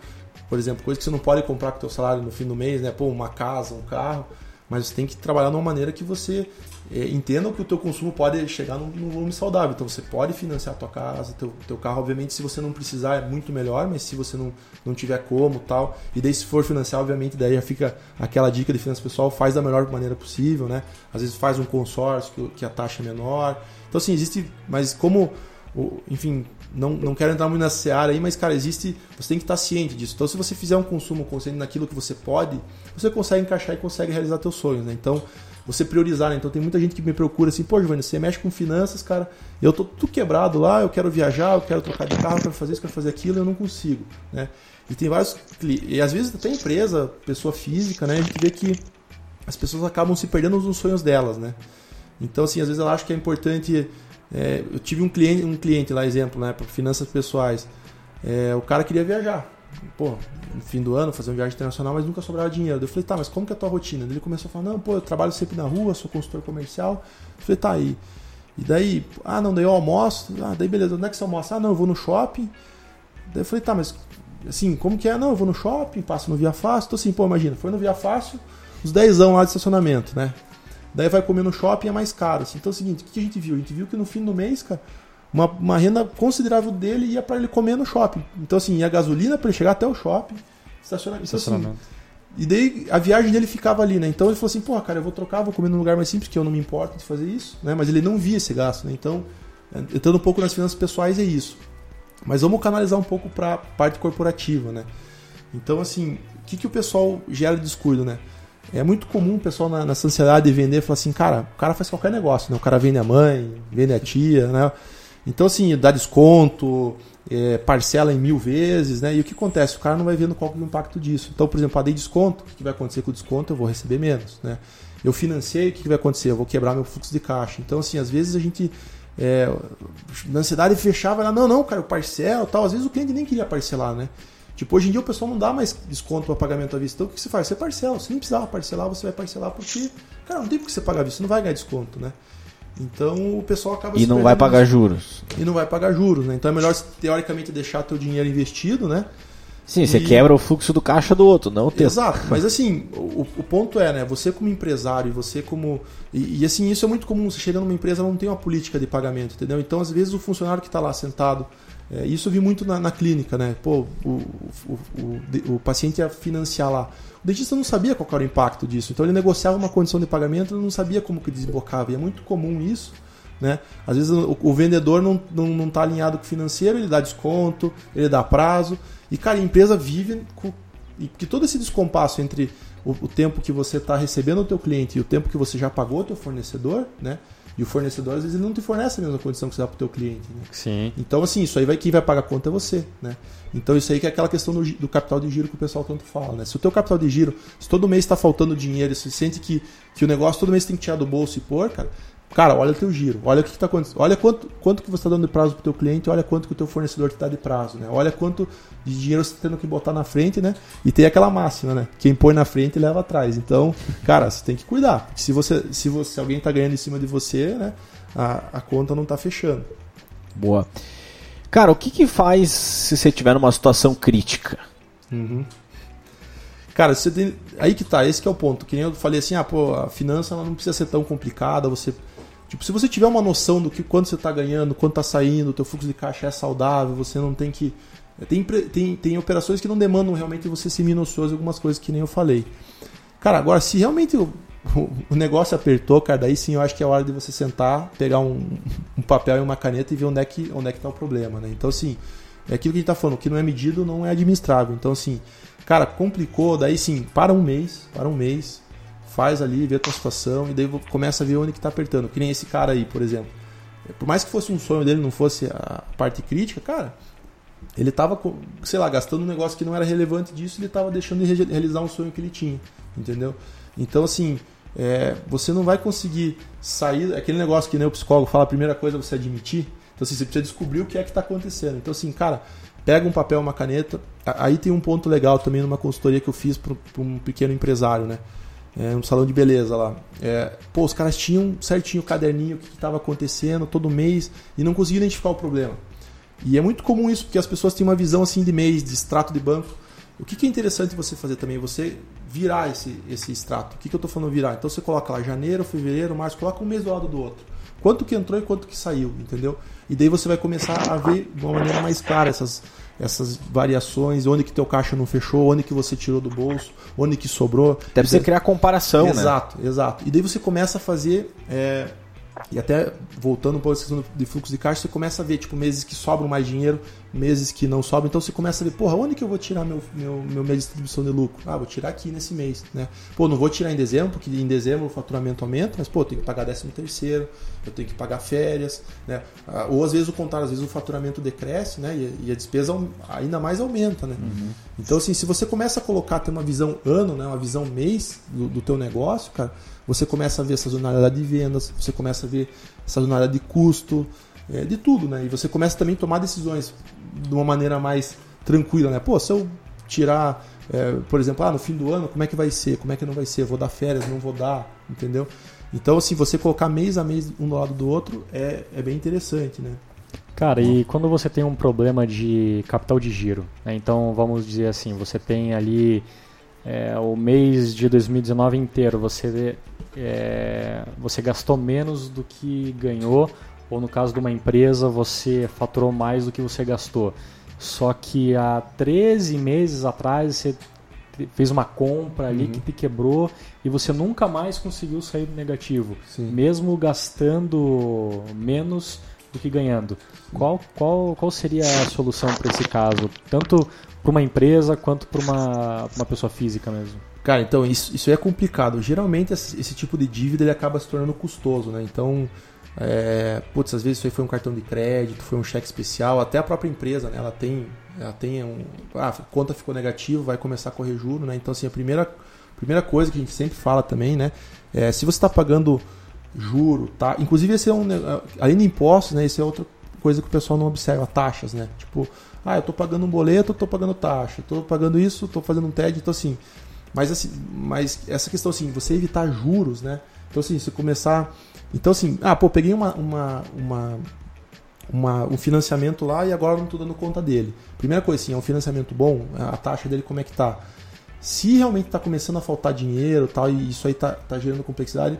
por exemplo, coisas que você não pode comprar com o teu salário no fim do mês, né? Pô, uma casa, um carro, Mas você tem que trabalhar de uma maneira que você é, entenda que o teu consumo pode chegar num, num, volume saudável. Então você pode financiar a tua casa, teu, teu carro, obviamente, se você não precisar é muito melhor, mas se você não, não tiver como tal. E daí se for financiar, obviamente, daí já fica aquela dica de finanças pessoal, faz da melhor maneira possível, né? Às vezes faz um consórcio que, que a taxa é menor. Então assim, existe, mas como, enfim, não, não quero entrar muito nessa seara aí, mas, cara, existe. Você tem que estar ciente disso. Então, se você fizer um consumo consciente naquilo que você pode, você consegue encaixar e consegue realizar seus sonhos, né? Então, você priorizar, né? Então, tem muita gente que me procura assim, pô, Giovanni, você mexe com finanças, cara, eu tô tudo quebrado lá, eu quero viajar, eu quero trocar de carro, eu quero fazer isso, eu quero fazer aquilo, eu não consigo, né? E tem vários. E às vezes até empresa, pessoa física, né? A gente vê que as pessoas acabam se perdendo nos sonhos delas, né? Então, assim, às vezes ela acha que é importante é, eu tive um cliente, um cliente lá, exemplo, né, para finanças pessoais. É, o cara queria viajar. Pô, no fim do ano, fazer uma viagem internacional, mas nunca sobrava dinheiro. Eu falei, tá, mas como que é a tua rotina? Ele começou a falar, não, pô, eu trabalho sempre na rua, sou consultor comercial. Eu falei, tá aí. E daí, ah, não, daí eu almoço. Ah, daí beleza, onde é que você almoça? Ah, não, eu vou no shopping. Daí eu falei, tá, mas assim, como que é? Não, eu vou no shopping, passo no Via Fácil. Tô assim, pô, imagina, foi no Via Fácil, os 10 lá de estacionamento, né? Daí vai comer no shopping é mais caro. Assim. Então é o seguinte, o que a gente viu? A gente viu que no fim do mês, cara, uma, uma renda considerável dele ia para ele comer no shopping. Então assim, ia gasolina para ele chegar até o shopping, estacionamento. Então, assim, e daí a viagem dele ficava ali, né? Então ele falou assim, porra, cara, eu vou trocar, vou comer num lugar mais simples, que eu não me importo de fazer isso, né? Mas ele não via esse gasto, né? Então, entrando um pouco nas finanças pessoais é isso. Mas vamos canalizar um pouco para a parte corporativa, né? Então, assim, o que, que o pessoal gera de descuido, né? É muito comum o pessoal na, nessa ansiedade de vender falar assim, cara, o cara faz qualquer negócio, né? O cara vende a mãe, vende a tia, né? Então, assim, dá desconto, é, parcela em mil vezes, né? E o que acontece? O cara não vai vendo qual é o impacto disso. Então, por exemplo, eu dei desconto, o que vai acontecer com o desconto? Eu vou receber menos, né? Eu financei, o que vai acontecer? Eu vou quebrar meu fluxo de caixa. Então, assim, às vezes a gente é, na ansiedade fechava, não, não, cara, eu parcelo tal. Às vezes o cliente nem queria parcelar, né? Tipo, hoje em dia o pessoal não dá mais desconto para pagamento à vista. Então o que você faz? Você parcela. Se nem precisava parcelar, você vai parcelar porque, cara, não tem por que você pagar à vista, você não vai ganhar desconto, né? Então o pessoal acaba E não vai pagar juros. E não vai pagar juros, né? Então é melhor teoricamente deixar teu dinheiro investido, né? Sim, e... você quebra o fluxo do caixa do outro, não o teu. Exato, mas assim, o, o ponto é, né? Você como empresário, você como. E, e, assim, isso é muito comum. Você chega numa empresa, não tem uma política de pagamento, entendeu? Então, às vezes, o funcionário que está lá sentado é, isso eu vi muito na, na, clínica, né? Pô, o, o, o, o, paciente ia financiar lá. O dentista não sabia qual era o impacto disso. Então ele negociava uma condição de pagamento e não sabia como que desembocava. E é muito comum isso. Né? Às vezes o, o vendedor não está não, não tá alinhado com o financeiro, ele dá desconto, ele dá prazo. E, cara, a empresa vive com. E que todo esse descompasso entre o, o tempo que você está recebendo o teu cliente e o tempo que você já pagou o teu fornecedor, né? E o fornecedor, às vezes, ele não te fornece a mesma condição que você dá para o teu cliente. Né? Sim. Então, assim, isso aí vai quem vai pagar a conta é você. Né? Então, isso aí que é aquela questão do, do, capital de giro que o pessoal tanto fala. Né? Se o teu capital de giro, se todo mês está faltando dinheiro, se sente que, que o negócio todo mês tem que tirar do bolso e pôr, cara, Cara, olha o teu giro, olha o que está acontecendo, olha quanto, quanto que você está dando de prazo para o teu cliente, olha quanto que o teu fornecedor te dá de prazo, né? Olha quanto de dinheiro você está tendo que botar na frente, né? E tem aquela máxima, né? Quem põe na frente leva atrás. Então, cara, você tem que cuidar. Se você, se você, se alguém está ganhando em cima de você, né? A, a conta não está fechando. Boa. Cara, o que, que faz se você tiver numa situação crítica? Uhum. Cara, você tem... aí que tá, esse que é o ponto. Que nem eu falei assim, ah, pô, a finança não precisa ser tão complicada, você Tipo, se você tiver uma noção do que quanto você está ganhando, quanto está saindo, o teu fluxo de caixa é saudável, você não tem que tem, tem, tem operações que não demandam realmente você ser minucioso em algumas coisas que nem eu falei. Cara, agora se realmente o, o, negócio apertou, cara, daí sim eu acho que é hora de você sentar, pegar um, um papel e uma caneta e ver onde é que onde é que tá o problema, né? Então assim, é aquilo que a gente está falando, que não é medido não é administrável. Então assim, Cara, complicou, daí sim, para um mês, para um mês, faz ali, vê a tua situação e daí começa a ver onde que tá apertando. Que nem esse cara aí, por exemplo. Por mais que fosse um sonho dele, não fosse a parte crítica, cara, ele tava, sei lá, gastando um negócio que não era relevante disso, ele tava deixando de realizar um sonho que ele tinha, entendeu? Então, assim, é, você não vai conseguir sair, aquele negócio que nem o psicólogo fala, a primeira coisa é você admitir, então assim, você precisa descobrir o que é que está acontecendo. Então, assim, cara, pega um papel, uma caneta. Aí tem um ponto legal também numa consultoria que eu fiz para um pequeno empresário, né? É, um salão de beleza lá. É, pô, os caras tinham certinho o caderninho, o que estava acontecendo todo mês e não conseguiam identificar o problema. E é muito comum isso, porque as pessoas têm uma visão assim de mês, de extrato de banco. O que, que é interessante você fazer também? Você virar esse, esse extrato. O que, que eu estou falando virar? Então você coloca lá janeiro, fevereiro, março, coloca um mês do lado do outro. Quanto que entrou e quanto que saiu, entendeu? E daí você vai começar a ver de uma maneira mais clara essas, essas variações, onde que teu caixa não fechou, onde que você tirou do bolso, onde que sobrou. Até pra você criar comparação, exato, né? Exato, exato. E daí você começa a fazer é, e até voltando pouco à questão de fluxo de caixa, você começa a ver tipo meses que sobram mais dinheiro, meses que não sobram. Então você começa a ver, porra, onde que eu vou tirar meu, meu, meu minha distribuição de lucro? Ah, vou tirar aqui nesse mês, né? Pô, não vou tirar em dezembro, porque em dezembro o faturamento aumenta, mas pô, eu tenho que pagar 13 terceiro, eu tenho que pagar férias, né? Ah, ou às vezes o contrário, às vezes o faturamento decresce, né? E, a despesa ainda mais aumenta, né? Uhum. Então assim, se você começa a colocar ter uma visão ano, né? Uma visão mês do, do teu negócio, cara você começa a ver sazonalidade de vendas, você começa a ver sazonalidade de custo, é, de tudo, né? E você começa também a tomar decisões de uma maneira mais tranquila, né? Pô, se eu tirar, é, por exemplo, ah, no fim do ano, como é que vai ser? Como é que não vai ser? Vou dar férias? Não vou dar? Entendeu? Então, assim, você colocar mês a mês um do lado do outro é, é bem interessante, né? Cara, e quando você tem um problema de capital de giro, né? então vamos dizer assim, você tem ali é, o mês de 2019 inteiro, você é, você gastou menos do que ganhou, ou no caso de uma empresa, você faturou mais do que você gastou. Só que há 13 meses atrás você fez uma compra ali uhum. que te quebrou e você nunca mais conseguiu sair do negativo, Sim. mesmo gastando menos do que ganhando. Qual, qual, qual seria a solução para esse caso? Tanto para uma empresa quanto para uma, uma pessoa física mesmo? Cara, então isso, isso é complicado. Geralmente esse, esse, tipo de dívida ele acaba se tornando custoso, né? Então, é, putz, às vezes isso aí foi um cartão de crédito, foi um cheque especial, até a própria empresa, né? Ela tem, ela tem um, ah, conta ficou negativo, vai começar a correr juro, né? Então, assim, a primeira, primeira coisa que a gente sempre fala também, né? É, se você está pagando juro, tá? Inclusive esse é um, além de impostos, né? Esse é outra coisa que o pessoal não observa, taxas, né? Tipo, ah, eu estou pagando um boleto, estou pagando taxa, estou pagando isso, estou fazendo um TED, então assim, mas, assim, mas essa questão assim, você evitar juros, né? Então assim, você começar. Então assim, ah, pô, peguei uma, uma, uma, uma, um financiamento lá e agora não estou dando conta dele. Primeira coisa assim, é um financiamento bom, a taxa dele como é que tá? Se realmente está começando a faltar dinheiro tal, e isso aí está tá gerando complexidade,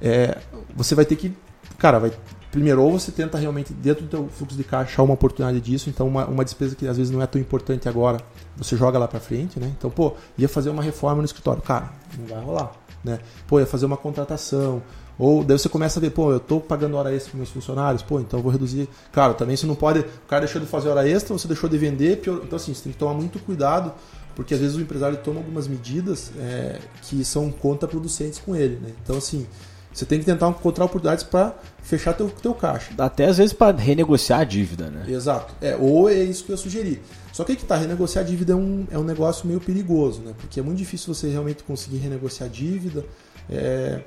é, você vai ter que. Cara, vai, primeiro, ou você tenta realmente, dentro do teu fluxo de caixa, achar uma oportunidade disso, então uma, uma despesa que às vezes não é tão importante agora, você joga lá para frente, né? Então, pô, ia fazer uma reforma no escritório, cara, não vai rolar, né? Pô, ia fazer uma contratação, ou daí você começa a ver, pô, eu tô pagando hora extra para meus funcionários, pô, então eu vou reduzir. Claro, também você não pode, o cara deixou de fazer hora extra, você deixou de vender, pior... então assim, você tem que tomar muito cuidado, porque às vezes o empresário toma algumas medidas é, que são contraproducentes com ele, né? Então assim, você tem que tentar encontrar oportunidades para fechar teu, teu caixa. Até às vezes para renegociar a dívida, né? Exato. É, ou é isso que eu sugeri. Só que aí que tá, renegociar a dívida é um, é um negócio meio perigoso, né? Porque é muito difícil você realmente conseguir renegociar a dívida. É,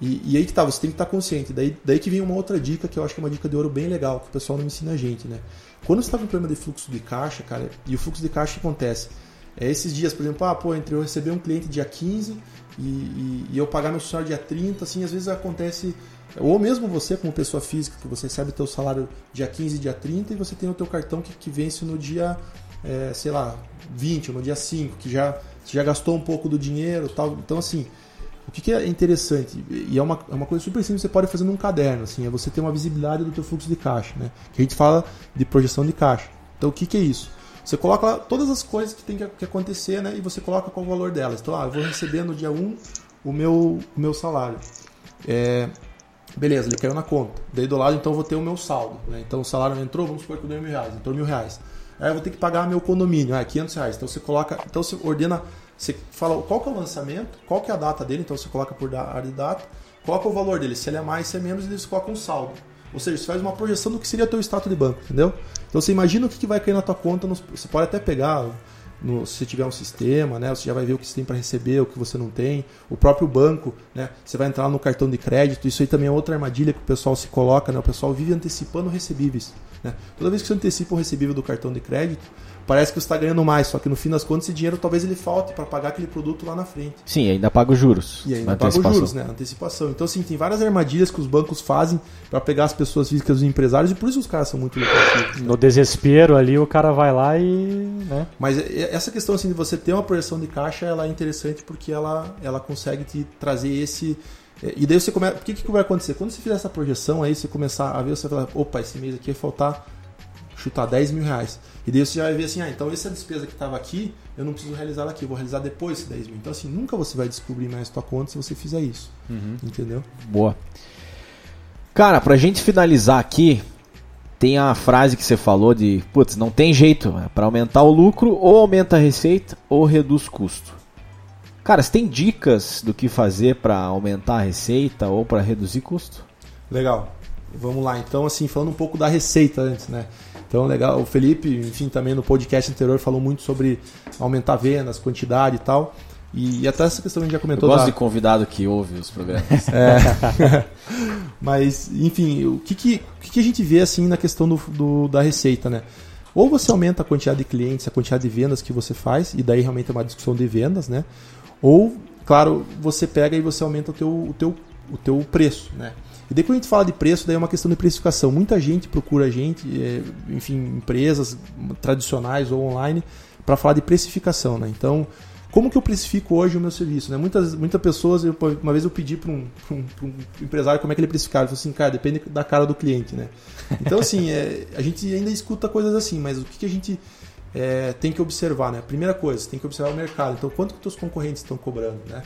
e, e, aí que tá, você tem que estar tá consciente. Daí, daí que vem uma outra dica que eu acho que é uma dica de ouro bem legal, que o pessoal não ensina a gente, né? Quando você está com problema de fluxo de caixa, cara, e o fluxo de caixa acontece. É esses dias, por exemplo, ah, pô, entre eu receber um cliente dia 15 e, e, e eu pagar meu salário dia 30, assim, às vezes acontece ou mesmo você como pessoa física, que você recebe teu salário dia 15 dia 30 e você tem o teu cartão que, que vence no dia, é, sei lá, 20 ou no dia 5, que já, já gastou um pouco do dinheiro tal. Então, assim, o que, que é interessante, e é uma, é uma coisa super simples, você pode fazer num caderno, assim, é você ter uma visibilidade do teu fluxo de caixa, né? Que a gente fala de projeção de caixa. Então, o que, que é isso? Você coloca lá todas as coisas que tem que acontecer, né? E você coloca qual o valor delas. Então, ah, eu vou receber no dia 1 o meu, o meu salário. É, beleza, ele caiu na conta. Daí do lado, então, eu vou ter o meu saldo. Né? Então, o salário entrou, vamos supor que eu dei mil reais. Entrou mil reais. Aí eu vou ter que pagar meu condomínio, ah, 500 reais. Então, você coloca... Então, você ordena... Você fala qual que é o lançamento, qual que é a data dele. Então, você coloca por área de data. Que é o valor dele. Se ele é mais, se é menos, eles colocam um saldo. Ou seja, você faz uma projeção do que seria o teu status de banco, entendeu? Então você imagina o que, vai cair na tua conta, você pode até pegar no, se tiver um sistema, né, você já vai ver o que você tem para receber, o que você não tem. O próprio banco, né, você vai entrar no cartão de crédito. Isso aí também é outra armadilha que o pessoal se coloca, né, o pessoal vive antecipando recebíveis. Né? Toda vez que você antecipa um recebível do cartão de crédito, parece que você está ganhando mais, só que no fim das contas esse dinheiro talvez ele falte para pagar aquele produto lá na frente. Sim, ainda paga os juros. E ainda paga os juros, né? Antecipação. Então, assim, tem várias armadilhas que os bancos fazem para pegar as pessoas físicas, os empresários, e por isso os caras são muito lucrativos. Né? No desespero ali, o cara vai lá e. Né? Mas essa questão assim, de você ter uma projeção de caixa, ela é interessante porque ela, ela consegue te trazer esse. É, e daí você começa. O que, que vai acontecer? Quando você fizer essa projeção aí, você começar a ver, você vai falar, opa, esse mês aqui vai faltar chutar 10 mil reais. E daí você já vai ver assim, ah, então essa despesa que estava aqui, eu não preciso realizar ela aqui, eu vou realizar depois esse 10 mil. Então assim, nunca você vai descobrir mais sua conta se você fizer isso. Uhum. Entendeu? Boa. Cara, pra gente finalizar aqui, tem a frase que você falou de, putz, não tem jeito, é para aumentar o lucro, ou aumenta a receita, ou reduz custo. Cara, você tem dicas do que fazer para aumentar a receita ou para reduzir custo? Legal. Vamos lá, então, assim, falando um pouco da receita antes, né? Então, legal. O Felipe, enfim, também no podcast anterior falou muito sobre aumentar vendas, quantidade e tal. E, até essa questão a gente já comentou. Eu gosto da... de convidado que ouve os programas. É. Mas, enfim, o que, que, o que, a gente vê assim na questão do, do, da receita, né? Ou você aumenta a quantidade de clientes, a quantidade de vendas que você faz, e daí realmente é uma discussão de vendas, né? Ou, claro, você pega e você aumenta o teu, o teu, o teu preço, né? E quando a gente fala de preço, daí é uma questão de precificação. Muita gente procura a gente, é, enfim, empresas tradicionais ou online, para falar de precificação, né? Então, como que eu precifico hoje o meu serviço? Né? Muitas, muitas pessoas, eu, uma vez eu pedi para um, um, um, empresário como é que ele precificava. Ele falou assim, cara, depende da cara do cliente. Né? Então, assim, é, a gente ainda escuta coisas assim, mas o que, que a gente é, tem que observar? Né? Primeira coisa, tem que observar o mercado. Então, quanto que os teus concorrentes estão cobrando? Né?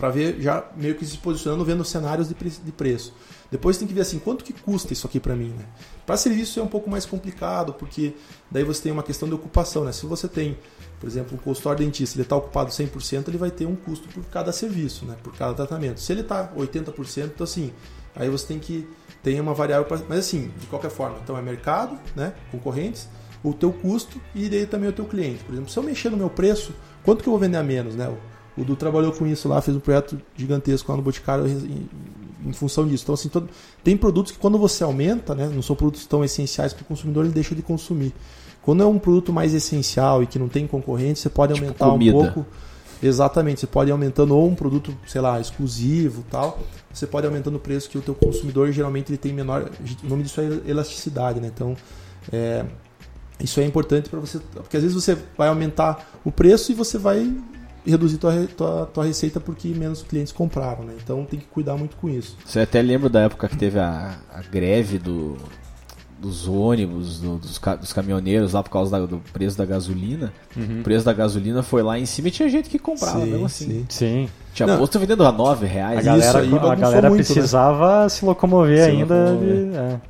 Para ver já meio que se posicionando vendo cenários de, pre de preço. Depois tem que ver assim, quanto que custa isso aqui para mim, né? Para serviço é um pouco mais complicado, porque daí você tem uma questão de ocupação, né? Se você tem, por exemplo, um consultório dentista, ele está ocupado 100%, ele vai ter um custo por cada serviço, né? Por cada tratamento. Se ele está 80%, então assim, aí você tem que tem uma variável, pra, mas assim, de qualquer forma, então é mercado, né? Concorrentes, o teu custo e daí também o teu cliente. Por exemplo, se eu mexer no meu preço, quanto que eu vou vender a menos, né? O Du trabalhou com isso lá, fez um projeto gigantesco lá no Boticário em, em função disso. Então, assim, todo, tem produtos que quando você aumenta, né, não são produtos tão essenciais para o consumidor, ele deixa de consumir. Quando é um produto mais essencial e que não tem concorrente, você pode tipo aumentar comida. um pouco. Exatamente, você pode ir aumentando ou um produto, sei lá, exclusivo tal. Você pode ir aumentando o preço que o teu consumidor geralmente ele tem menor. O nome disso é elasticidade, né? Então, é, isso é importante para você. Porque às vezes você vai aumentar o preço e você vai reduzir tua, tua, tua receita porque menos clientes compraram, né? Então tem que cuidar muito com isso. Você até lembra da época que teve a, a greve do, dos ônibus, do, dos, dos, caminhoneiros lá por causa da, do preço da gasolina. Uhum. O preço da gasolina foi lá em cima e tinha gente que comprava sim, mesmo assim. Sim. sim. Tinha Não, posto vendendo a 9 reais. A galera, Isso, a galera muito, né? precisava né? se locomover se ainda. Locomover. De, é.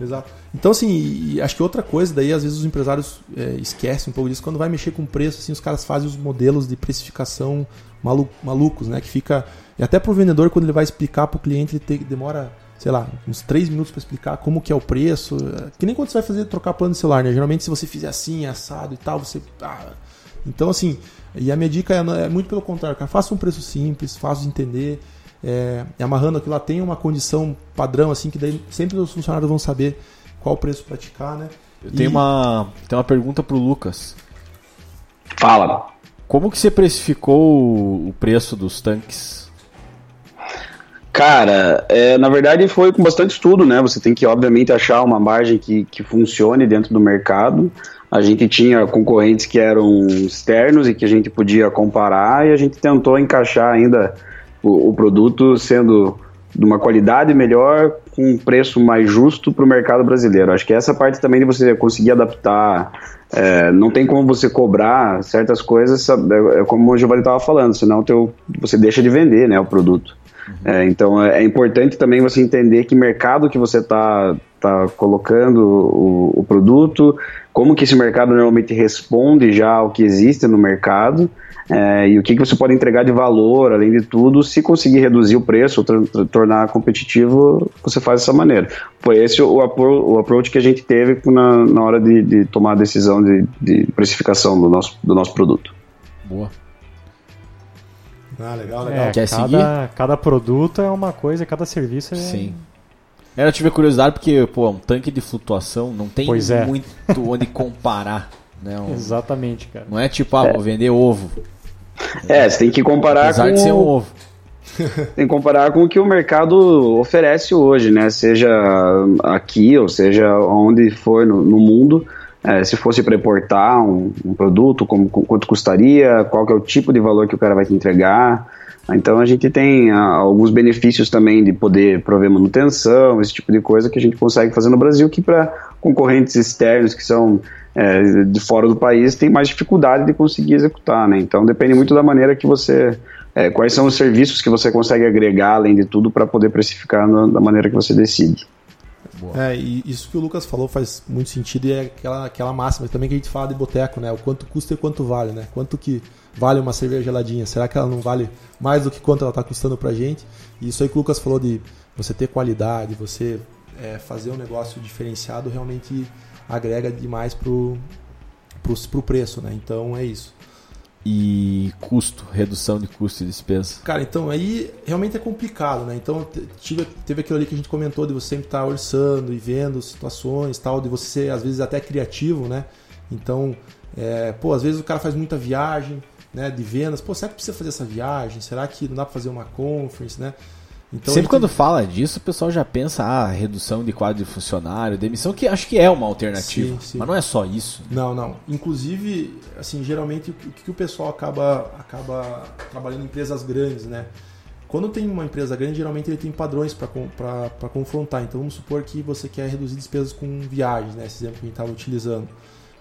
Exato. Então, assim, acho que outra coisa, daí às vezes os empresários é, esquecem um pouco disso, quando vai mexer com preço, assim, os caras fazem os modelos de precificação malu malucos, né? Que fica. E até pro vendedor, quando ele vai explicar pro cliente, ele tem, demora, sei lá, uns 3 minutos para explicar como que é o preço. Que nem quando você vai fazer trocar plano de celular, né? Geralmente se você fizer assim, assado e tal, você. Ah. Então, assim, e a minha dica é, é muito pelo contrário, cara, faça um preço simples, de entender. É, amarrando aquilo lá, tem uma condição padrão, assim, que daí sempre os funcionários vão saber qual preço praticar, né? Eu tenho, uma, tenho uma pergunta pro Lucas. Fala. Como que você precificou o preço dos tanques? Cara, é, na verdade foi com bastante estudo, né? Você tem que, obviamente, achar uma margem que, que funcione dentro do mercado. A gente tinha concorrentes que eram externos e que a gente podia comparar e a gente tentou encaixar ainda o, o produto sendo de uma qualidade melhor com um preço mais justo para o mercado brasileiro. Acho que essa parte também de você conseguir adaptar, é, não tem como você cobrar certas coisas, é, é como o Giovanni estava falando, senão teu, você deixa de vender né, o produto. É, então é, é, importante também você entender que mercado que você está tá colocando o, o produto, como que esse mercado normalmente responde já ao que existe no mercado é, e o que, que você pode entregar de valor, além de tudo, se conseguir reduzir o preço, ou tornar competitivo, você faz dessa maneira. Foi esse o, o approach que a gente teve na, na hora de, de, tomar a decisão de, de precificação do nosso, do nosso produto. Boa. Ah, legal, legal. É, Quer cada, seguir? Cada produto é uma coisa, cada serviço é. Sim. Eu tive curiosidade porque, pô, um tanque de flutuação não tem Pois é. muito onde comparar. Né? Um- Exatamente, cara. não é tipo, ah, vou vender ovo. É, você tem que comparar Apesar com de ser um ovo. tem que comparar com o que o mercado oferece hoje, né? Seja aqui ou seja onde for no, no mundo. É, se fosse para importar um, um produto, como, com- quanto custaria, qual é o tipo de valor que o cara vai te entregar. Então a gente tem ah, alguns benefícios também de poder prover manutenção, esse tipo de coisa que a gente consegue fazer no Brasil, que para concorrentes externos que são é, de fora do país tem mais dificuldade de conseguir executar, né? Então depende muito da maneira que você é, quais são os serviços que você consegue agregar, além de tudo, para poder precificar na- da maneira que você decide. É, e isso que o Lucas falou faz muito sentido e é aquela, aquela máxima também que a gente fala de boteco, né? O quanto custa e quanto vale, né? Quanto que vale uma cerveja geladinha? Será que ela não vale mais do que quanto ela está custando pra gente? E isso aí que o Lucas falou de você ter qualidade, você é, fazer um negócio diferenciado realmente agrega demais pro, pro, pro preço, né? Então é isso. E custo, redução de custo e despesa. Cara, então aí realmente é complicado, né? Então tive, teve aquilo ali que a gente comentou de você sempre estar orçando e vendo situações tal, de você ser às vezes até criativo, né? Então, é, pô, às vezes o cara faz muita viagem, né? De vendas, pô, será que precisa fazer essa viagem? Será que não dá pra fazer uma conference, né? Então, Sempre quando fala disso, o pessoal já pensa, ah, redução de quadro de funcionário, demissão, que acho que é uma alternativa. Sim, sim. Mas não é só isso. Não, não. Inclusive, assim, geralmente o que, o que o pessoal acaba, acaba trabalhando em empresas grandes, né? Quando tem uma empresa grande, geralmente ele tem padrões para confrontar. Então vamos supor que você quer reduzir despesas com viagens, né? Esse exemplo que a gente estava utilizando.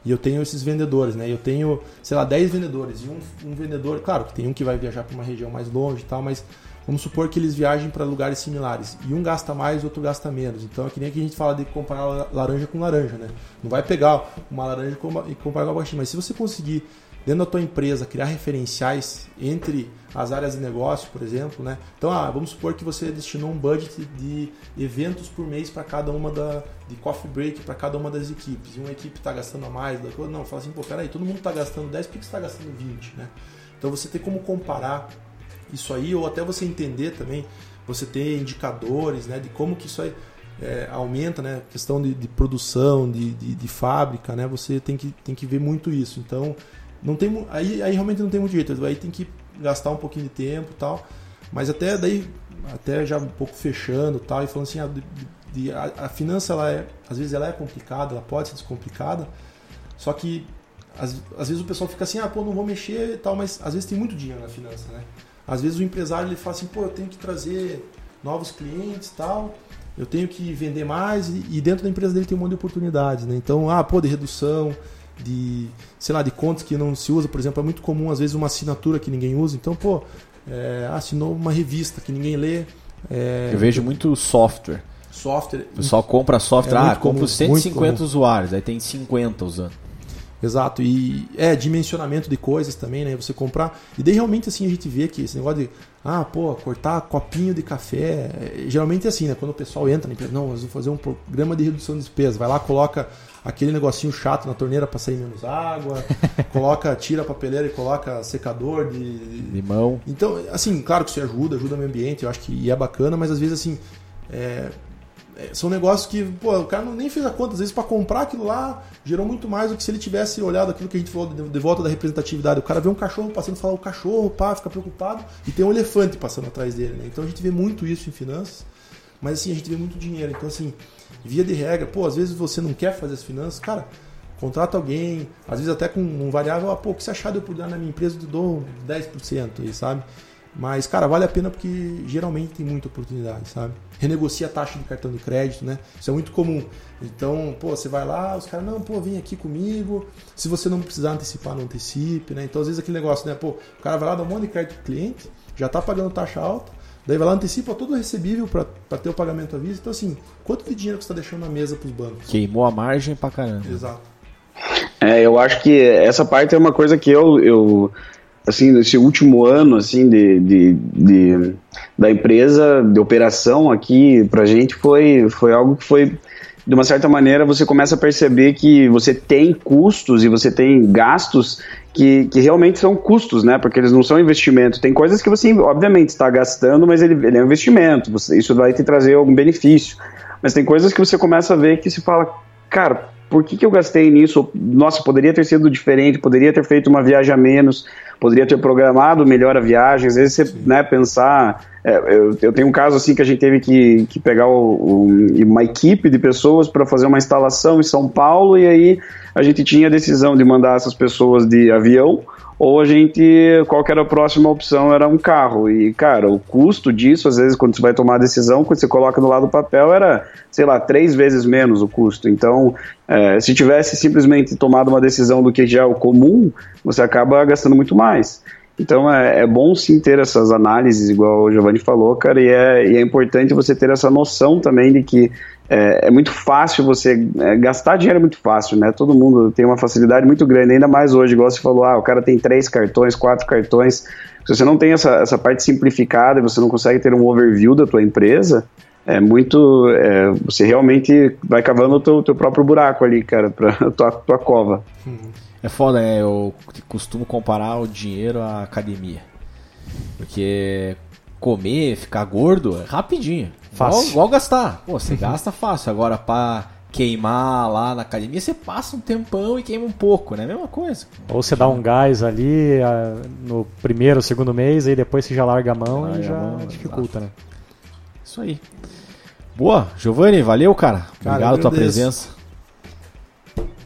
E eu tenho esses vendedores, né? Eu tenho, sei lá, 10 vendedores. E um, um vendedor, claro que tem um que vai viajar para uma região mais longe e tal, mas vamos supor que eles viajem para lugares similares. E um gasta mais, outro gasta menos. Então é que nem que a gente fala de comparar la- laranja com laranja, né? Não vai pegar uma laranja e com- comparar com abacaxi. Mas se você conseguir, dentro da tua empresa, criar referenciais entre as áreas de negócio, por exemplo, né? Então, ah, vamos supor que você destinou um budget de eventos por mês para cada uma da de coffee break para cada uma das equipes. E uma equipe está gastando a mais, da outra não, fala assim, pô, peraí, todo mundo está gastando 10, por que você está gastando 20, né? Então você tem como comparar isso aí, ou até você entender também, você ter indicadores, né, de como que isso aí é, aumenta, né, questão de, de produção, de, de, de fábrica, né, você tem que, tem que ver muito isso. Então, não tem, aí, aí realmente não tem muito jeito, aí tem que gastar um pouquinho de tempo tal, mas até daí, até já um pouco fechando tal, e falando assim, ah, de- de- a, a finança, ela é, às vezes ela é complicada, ela pode ser descomplicada, só que às, às vezes o pessoal fica assim, ah, pô, não vou mexer e tal, mas às vezes tem muito dinheiro na finança, né? Às vezes o empresário ele fala assim, pô, eu tenho que trazer novos clientes e tal, eu tenho que vender mais e, e dentro da empresa dele tem um monte de oportunidades, né? Então, ah, pô, de redução, de, sei lá, de contas que não se usa, por exemplo, é muito comum às vezes uma assinatura que ninguém usa, então, pô, é, assinou uma revista que ninguém lê. é, Eu vejo muito software. software. O pessoal compra software, É ah, compra comum, 150 muito comum. usuários, aí tem 50 usando. Exato, e é dimensionamento de coisas também, né? Você comprar. E daí realmente assim a gente vê que esse negócio de, ah, pô, cortar copinho de café. é, geralmente é assim, né? Quando o pessoal entra na empresa, não, nós vamos fazer um programa de redução de despesa. Vai lá, coloca aquele negocinho chato na torneira para sair menos água, coloca, tira a papeleira e coloca secador de, Limão. então, assim, claro que isso ajuda, ajuda o meio ambiente, eu acho que é bacana, mas às vezes, assim, é, são negócios que, pô, o cara nem fez a conta, às vezes, para comprar aquilo lá, gerou muito mais do que se ele tivesse olhado aquilo que a gente falou de, volta da representatividade. O cara vê um cachorro passando e fala, o cachorro, pá, fica preocupado, e tem um elefante passando atrás dele, né? Então a gente vê muito isso em finanças, mas assim, a gente vê muito dinheiro. Então, assim, via de regra, pô, às vezes você não quer fazer as finanças, cara, contrata alguém, às vezes até com um variável, ah, pô, o que você achar de eu puder na minha empresa, eu dou 10% aí, sabe? Mas, cara, vale a pena porque geralmente tem muita oportunidade, sabe? Renegocia a taxa de cartão de crédito, né? Isso é muito comum. Então, pô, você vai lá, os caras, não, pô, vem aqui comigo. Se você não precisar antecipar, não antecipe, né? Então, às vezes aquele negócio, né? Pô, o cara vai lá, dá um monte de crédito pro cliente, já tá pagando taxa alta, daí vai lá, antecipa todo o recebível para ter o pagamento à vista. Então, assim, quanto de dinheiro que você está deixando na mesa pros bancos? Queimou a margem pra caramba. Exato. É, eu acho que essa parte é uma coisa que eu, eu assim, nesse último ano, assim, de, de, de- da empresa, de operação aqui, pra gente foi, foi algo que foi, de uma certa maneira, você começa a perceber que você tem custos e você tem gastos que, que realmente são custos, né? Porque eles não são investimento. Tem coisas que você, obviamente, está gastando, mas ele, ele é um investimento. Você- isso vai te trazer algum benefício. mas tem coisas que você começa a ver que se fala, cara, por que, que eu gastei nisso? Nossa, poderia ter sido diferente, poderia ter feito uma viagem a menos, poderia ter programado melhor a viagem. Às vezes você né, pensar. É, eu, eu, tenho um caso assim que a gente teve que, que pegar o, uma equipe de pessoas para fazer uma instalação em São Paulo, e aí a gente tinha a decisão de mandar essas pessoas de avião ou a gente, qual era a próxima opção, era um carro. E, cara, o custo disso, às vezes, quando você vai tomar a decisão, quando você coloca do lado do papel, era, sei lá, três vezes menos o custo. Então, é, se tivesse simplesmente tomado uma decisão do que já é o comum, você acaba gastando muito mais. Então é, é, bom sim ter essas análises, igual o Giovanni falou, cara, e é, e é importante você ter essa noção também de que é, é muito fácil você. É, gastar dinheiro é muito fácil, né? Todo mundo tem uma facilidade muito grande, ainda mais hoje, igual você falou, ah, o cara tem três cartões, quatro cartões. Se você não tem essa, essa parte simplificada e você não consegue ter um overview da tua empresa, é muito. É, você realmente vai cavando o teu, teu próprio buraco ali, cara, pra tua, tua cova. É foda, né? Eu costumo comparar o dinheiro à academia. Porque comer, ficar gordo, é rapidinho. Fácil. Igual, igual gastar. Pô, você gasta fácil. Agora, pra queimar lá na academia, você passa um tempão e queima um pouco, né? Mesma coisa. Ou você dá um gás ali no primeiro, segundo mês, e depois você já larga a mão larga e já mão, dificulta, exato. né? Isso aí. Boa, Giovanni, valeu, cara. cara Obrigado pela tua presença.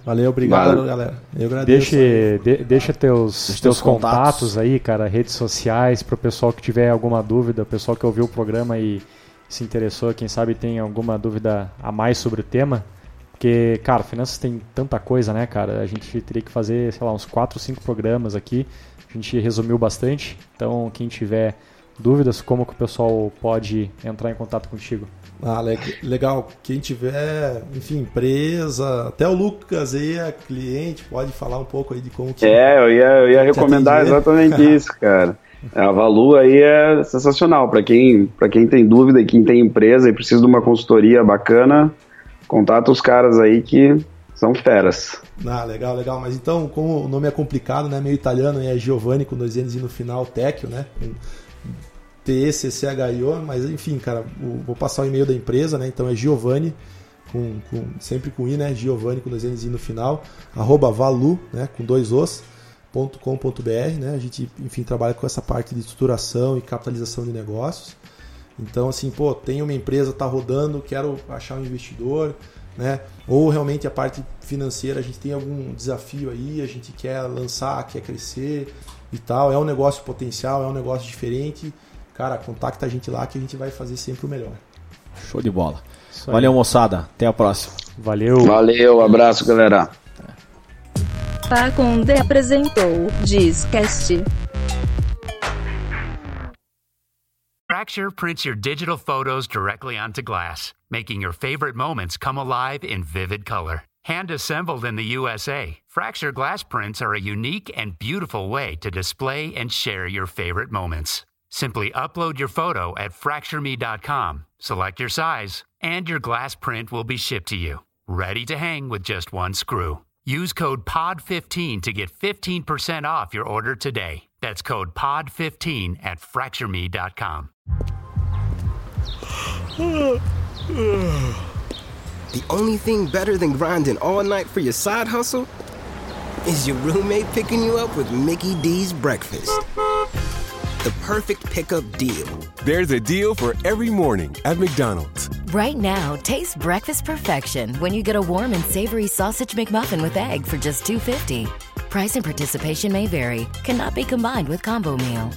Valeu, obrigado, Valeu. galera. Eu agradeço. Deixe, de, deixa teus, deixa teus contatos. contatos aí, cara, redes sociais, para o pessoal que tiver alguma dúvida, o pessoal que ouviu o programa e se interessou, quem sabe tem alguma dúvida a mais sobre o tema. Porque, cara, finanças tem tanta coisa, né, cara? A gente teria que fazer, sei lá, uns 4, 5 programas aqui. A gente resumiu bastante. Então, quem tiver dúvidas, como que o pessoal pode entrar em contato contigo? Ah, legal. Quem tiver, enfim, empresa, até o Lucas aí é cliente, pode falar um pouco aí de como que. É, eu ia, eu ia recomendar exatamente isso, cara. A Valu aí é sensacional. Para quem, quem tem dúvida e quem tem empresa e precisa de uma consultoria bacana, contata os caras aí que são feras. Ah, legal, legal. Mas então, como o nome é complicado, né? Meio italiano, é Giovanni com dois N's e no final Tecchio, né? T-E-C-C-H-I-O, mas enfim, cara, vou passar o e-mail da empresa, né? Então é Giovanni, com, com, sempre com I, né? Giovanni com dois N's no final, arroba valu, né? Com dois Os, ponto com, ponto br, né? A gente, enfim, trabalha com essa parte de estruturação e capitalização de negócios. Então, assim, pô, tem uma empresa, tá rodando, quero achar um investidor, né? Ou realmente a parte financeira, a gente tem algum desafio aí, a gente quer lançar, quer crescer e tal. É um negócio potencial, é um negócio diferente cara, contacta a gente lá que a gente vai fazer sempre o melhor. Show de bola. Valeu, moçada. Até a próxima. Valeu. Valeu, abraço, galera. Pacunde apresentou Discast. Fracture prints your digital photos directly onto glass, making your favorite moments come alive in vivid color. Hand assembled in the USA, Fracture glass prints are a unique and beautiful way to display and share your favorite moments. Simply upload your photo at fractureme.com, select your size, and your glass print will be shipped to you, ready to hang with just one screw. Use code POD15 to get 15% off your order today. That's code POD15 at fractureme.com. the only thing better than grinding all night for your side hustle is your roommate picking you up with Mickey D's breakfast the perfect pickup deal. There's a deal for every morning at McDonald's. Right now, taste breakfast perfection when you get a warm and savory sausage McMuffin with egg for just $2.50. Price and participation may vary, cannot be combined with combo meal.